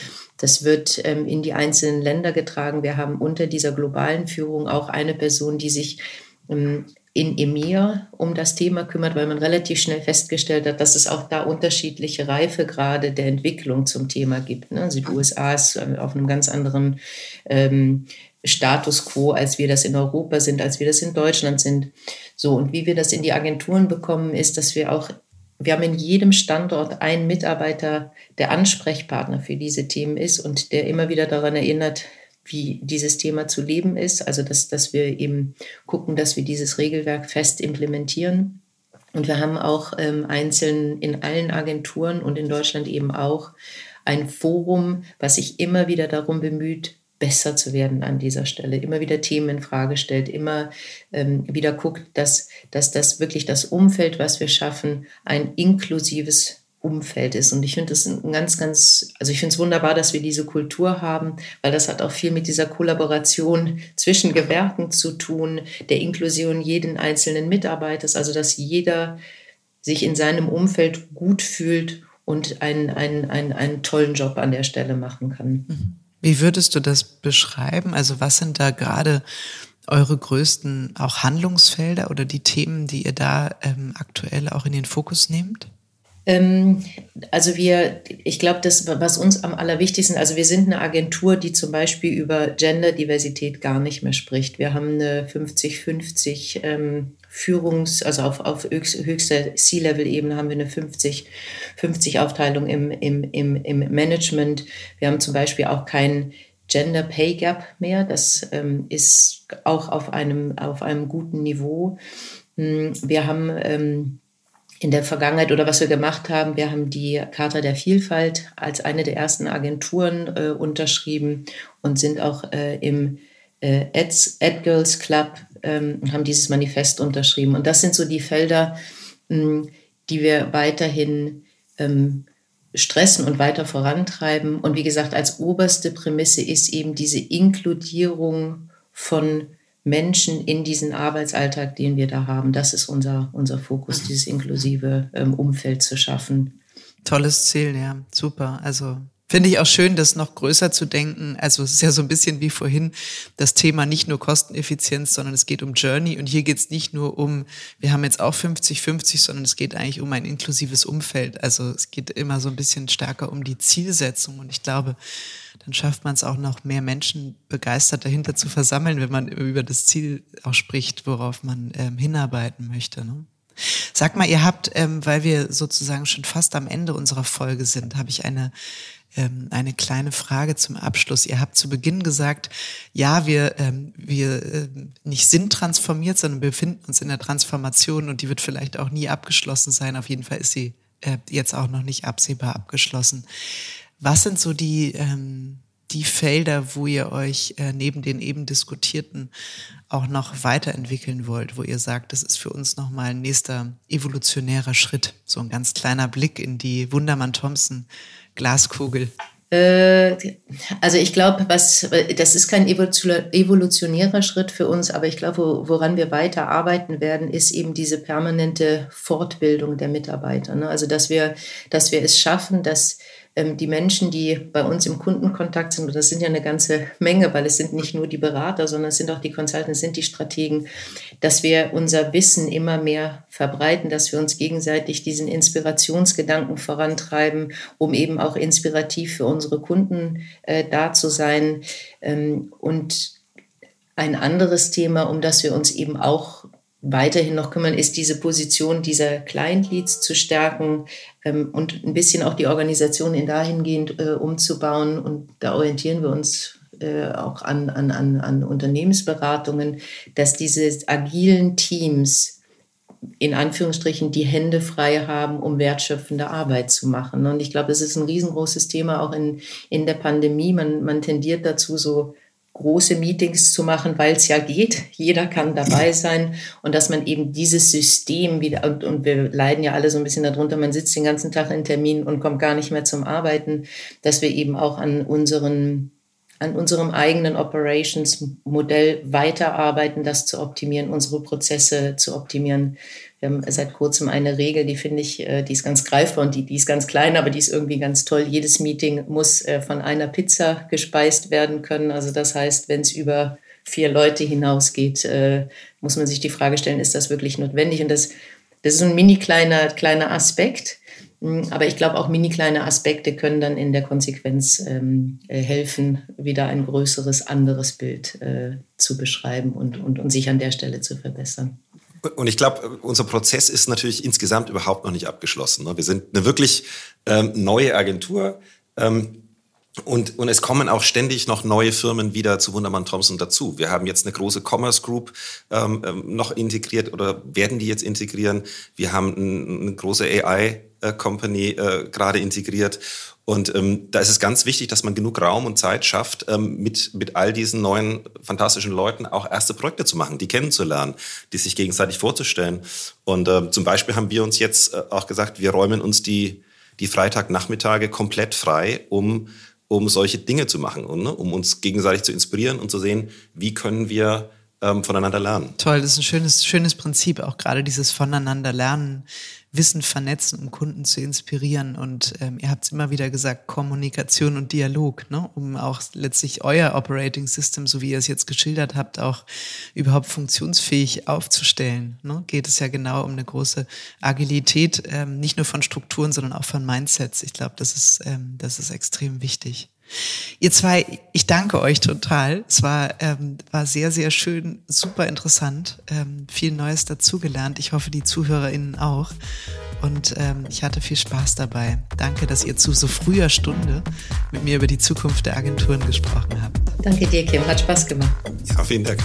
Das wird ähm, in die einzelnen Länder getragen. Wir haben unter dieser globalen Führung auch eine Person, die sich ähm, in EMEA um das Thema kümmert, weil man relativ schnell festgestellt hat, dass es auch da unterschiedliche Reifegrade der Entwicklung zum Thema gibt. Ne? Also die USA ist äh, auf einem ganz anderen ähm, Status quo, als wir das in Europa sind, als wir das in Deutschland sind. So, und wie wir das in die Agenturen bekommen, ist, dass wir auch, wir haben in jedem Standort einen Mitarbeiter, der Ansprechpartner für diese Themen ist und der immer wieder daran erinnert, wie dieses Thema zu leben ist. Also, dass, dass wir eben gucken, dass wir dieses Regelwerk fest implementieren. Und wir haben auch ähm, einzeln in allen Agenturen und in Deutschland eben auch ein Forum, was sich immer wieder darum bemüht, besser zu werden an dieser Stelle, immer wieder Themen in Frage stellt, immer ähm, wieder guckt, dass, dass das wirklich das Umfeld, was wir schaffen, ein inklusives Umfeld ist. Und ich finde es ganz, ganz, also ich finde es wunderbar, dass wir diese Kultur haben, weil das hat auch viel mit dieser Kollaboration zwischen Gewerken zu tun, der Inklusion jeden einzelnen Mitarbeiters, also dass jeder sich in seinem Umfeld gut fühlt und einen, einen, einen, einen tollen Job an der Stelle machen kann. Mhm. Wie würdest du das beschreiben? Also was sind da gerade eure größten auch Handlungsfelder oder die Themen, die ihr da ähm, aktuell auch in den Fokus nehmt? Ähm, also wir, ich glaube, das, was uns am allerwichtigsten, also wir sind eine Agentur, die zum Beispiel über Genderdiversität gar nicht mehr spricht. Wir haben eine 50-50 ähm, Führungs-, also auf, auf höchster C-Level-Ebene haben wir eine 50-50 Aufteilung im, im, im, im Management. Wir haben zum Beispiel auch kein Gender Pay Gap mehr. Das ähm, ist auch auf einem, auf einem guten Niveau. Hm, wir haben ähm, in der Vergangenheit oder was wir gemacht haben, wir haben die Charta der Vielfalt als eine der ersten Agenturen äh, unterschrieben und sind auch äh, im äh, Ad, Girls Club, ähm, haben dieses Manifest unterschrieben. Und das sind so die Felder, mh, die wir weiterhin ähm, stressen und weiter vorantreiben. Und wie gesagt, als oberste Prämisse ist eben diese Inkludierung von Menschen in diesen Arbeitsalltag, den wir da haben. Das ist unser, unser Fokus, dieses inklusive ähm, Umfeld zu schaffen. Tolles Ziel, ja, super. Also Finde ich auch schön, das noch größer zu denken. Also es ist ja so ein bisschen wie vorhin das Thema nicht nur Kosteneffizienz, sondern es geht um Journey. Und hier geht es nicht nur um, wir haben jetzt auch 50-50, sondern es geht eigentlich um ein inklusives Umfeld. Also es geht immer so ein bisschen stärker um die Zielsetzung. Und ich glaube, dann schafft man es auch noch mehr Menschen begeistert dahinter zu versammeln, wenn man über das Ziel auch spricht, worauf man ähm, hinarbeiten möchte. Ne? Sag mal, ihr habt, ähm, weil wir sozusagen schon fast am Ende unserer Folge sind, habe ich eine ähm, eine kleine Frage zum Abschluss. Ihr habt zu Beginn gesagt, ja, wir, ähm, wir äh, nicht sind transformiert, sondern befinden uns in der Transformation und die wird vielleicht auch nie abgeschlossen sein. Auf jeden Fall ist sie äh, jetzt auch noch nicht absehbar abgeschlossen. Was sind so die, ähm, die Felder, wo ihr euch äh, neben den eben diskutierten auch noch weiterentwickeln wollt, wo ihr sagt, das ist für uns nochmal ein nächster evolutionärer Schritt, so ein ganz kleiner Blick in die Wundermann-Thompson Glaskugel? Äh, also ich glaube, was das ist kein evolutionärer Schritt für uns, aber ich glaube, woran wir weiter arbeiten werden, ist eben diese permanente Fortbildung der Mitarbeiter. Ne? Also dass wir, dass wir es schaffen, dass die Menschen, die bei uns im Kundenkontakt sind, und das sind ja eine ganze Menge, weil es sind nicht nur die Berater, sondern es sind auch die Consultants, sind die Strategen, dass wir unser Wissen immer mehr verbreiten, dass wir uns gegenseitig diesen Inspirationsgedanken vorantreiben, um eben auch inspirativ für unsere Kunden äh, da zu sein. Ähm, und ein anderes Thema, um das wir uns eben auch weiterhin noch kümmern, ist diese Position dieser Client Leads zu stärken ähm, und ein bisschen auch die Organisation in dahingehend äh, umzubauen. Und da orientieren wir uns äh, auch an, an, an, an Unternehmensberatungen, dass diese agilen Teams in Anführungsstrichen die Hände frei haben, um wertschöpfende Arbeit zu machen. Und ich glaube, das ist ein riesengroßes Thema auch in, in der Pandemie. Man, man tendiert dazu, so große Meetings zu machen, weil es ja geht. Jeder kann dabei sein und dass man eben dieses System wieder, und, und wir leiden ja alle so ein bisschen darunter, man sitzt den ganzen Tag in Terminen und kommt gar nicht mehr zum Arbeiten, dass wir eben auch an unseren an unserem eigenen Operations-Modell weiterarbeiten, das zu optimieren, unsere Prozesse zu optimieren. Wir haben seit kurzem eine Regel, die finde ich, äh, die ist ganz greifbar und die, die ist ganz klein, aber die ist irgendwie ganz toll. Jedes Meeting muss äh, von einer Pizza gespeist werden können. Also das heißt, wenn es über vier Leute hinausgeht, äh, muss man sich die Frage stellen, ist das wirklich notwendig? Und das, das ist ein mini kleiner, kleiner Aspekt. Hm, aber ich glaube, auch mini kleine Aspekte können dann in der Konsequenz ähm, äh, helfen, wieder ein größeres, anderes Bild äh, zu beschreiben und, und, und sich an der Stelle zu verbessern. Und ich glaube, unser Prozess ist natürlich insgesamt überhaupt noch nicht abgeschlossen. Ne? Wir sind eine wirklich ähm, neue Agentur. Ähm, und, und es kommen auch ständig noch neue Firmen wieder zu Wundermann Thompson dazu. Wir haben jetzt eine große Commerce Group ähm, ähm noch integriert oder werden die jetzt integrieren. Wir haben eine große AI äh, äh, gerade integriert. Und ähm, da ist es ganz wichtig, dass man genug Raum und Zeit schafft, ähm, mit, mit all diesen neuen fantastischen Leuten auch erste Projekte zu machen, die kennenzulernen, die sich gegenseitig vorzustellen. Und äh, zum Beispiel haben wir uns jetzt äh, auch gesagt, wir räumen uns die, die Freitagnachmittage komplett frei, um um solche Dinge zu machen und ne, um uns gegenseitig zu inspirieren und zu sehen, wie können wir ähm, voneinander lernen. Toll, das ist ein schönes, schönes Prinzip, auch gerade dieses voneinander lernen, Wissen vernetzen, um Kunden zu inspirieren. Und ähm, ihr habt es immer wieder gesagt, Kommunikation und Dialog, ne? um auch letztlich euer Operating System, so wie ihr es jetzt geschildert habt, auch überhaupt funktionsfähig aufzustellen. Ne? Geht es ja genau um eine große Agilität, ähm, nicht nur von Strukturen, sondern auch von Mindsets. Ich glaube, das ist, ähm, das ist extrem wichtig. Ihr zwei, ich danke euch total. Es war, ähm, war sehr, sehr schön, super interessant, ähm, viel Neues dazugelernt. Ich hoffe, die ZuhörerInnen auch. Und ähm, ich hatte viel Spaß dabei. Danke, dass ihr zu so früher Stunde mit mir über die Zukunft der Agenturen gesprochen habt. Danke dir, Kim. Hat Spaß gemacht. Ja, vielen Dank.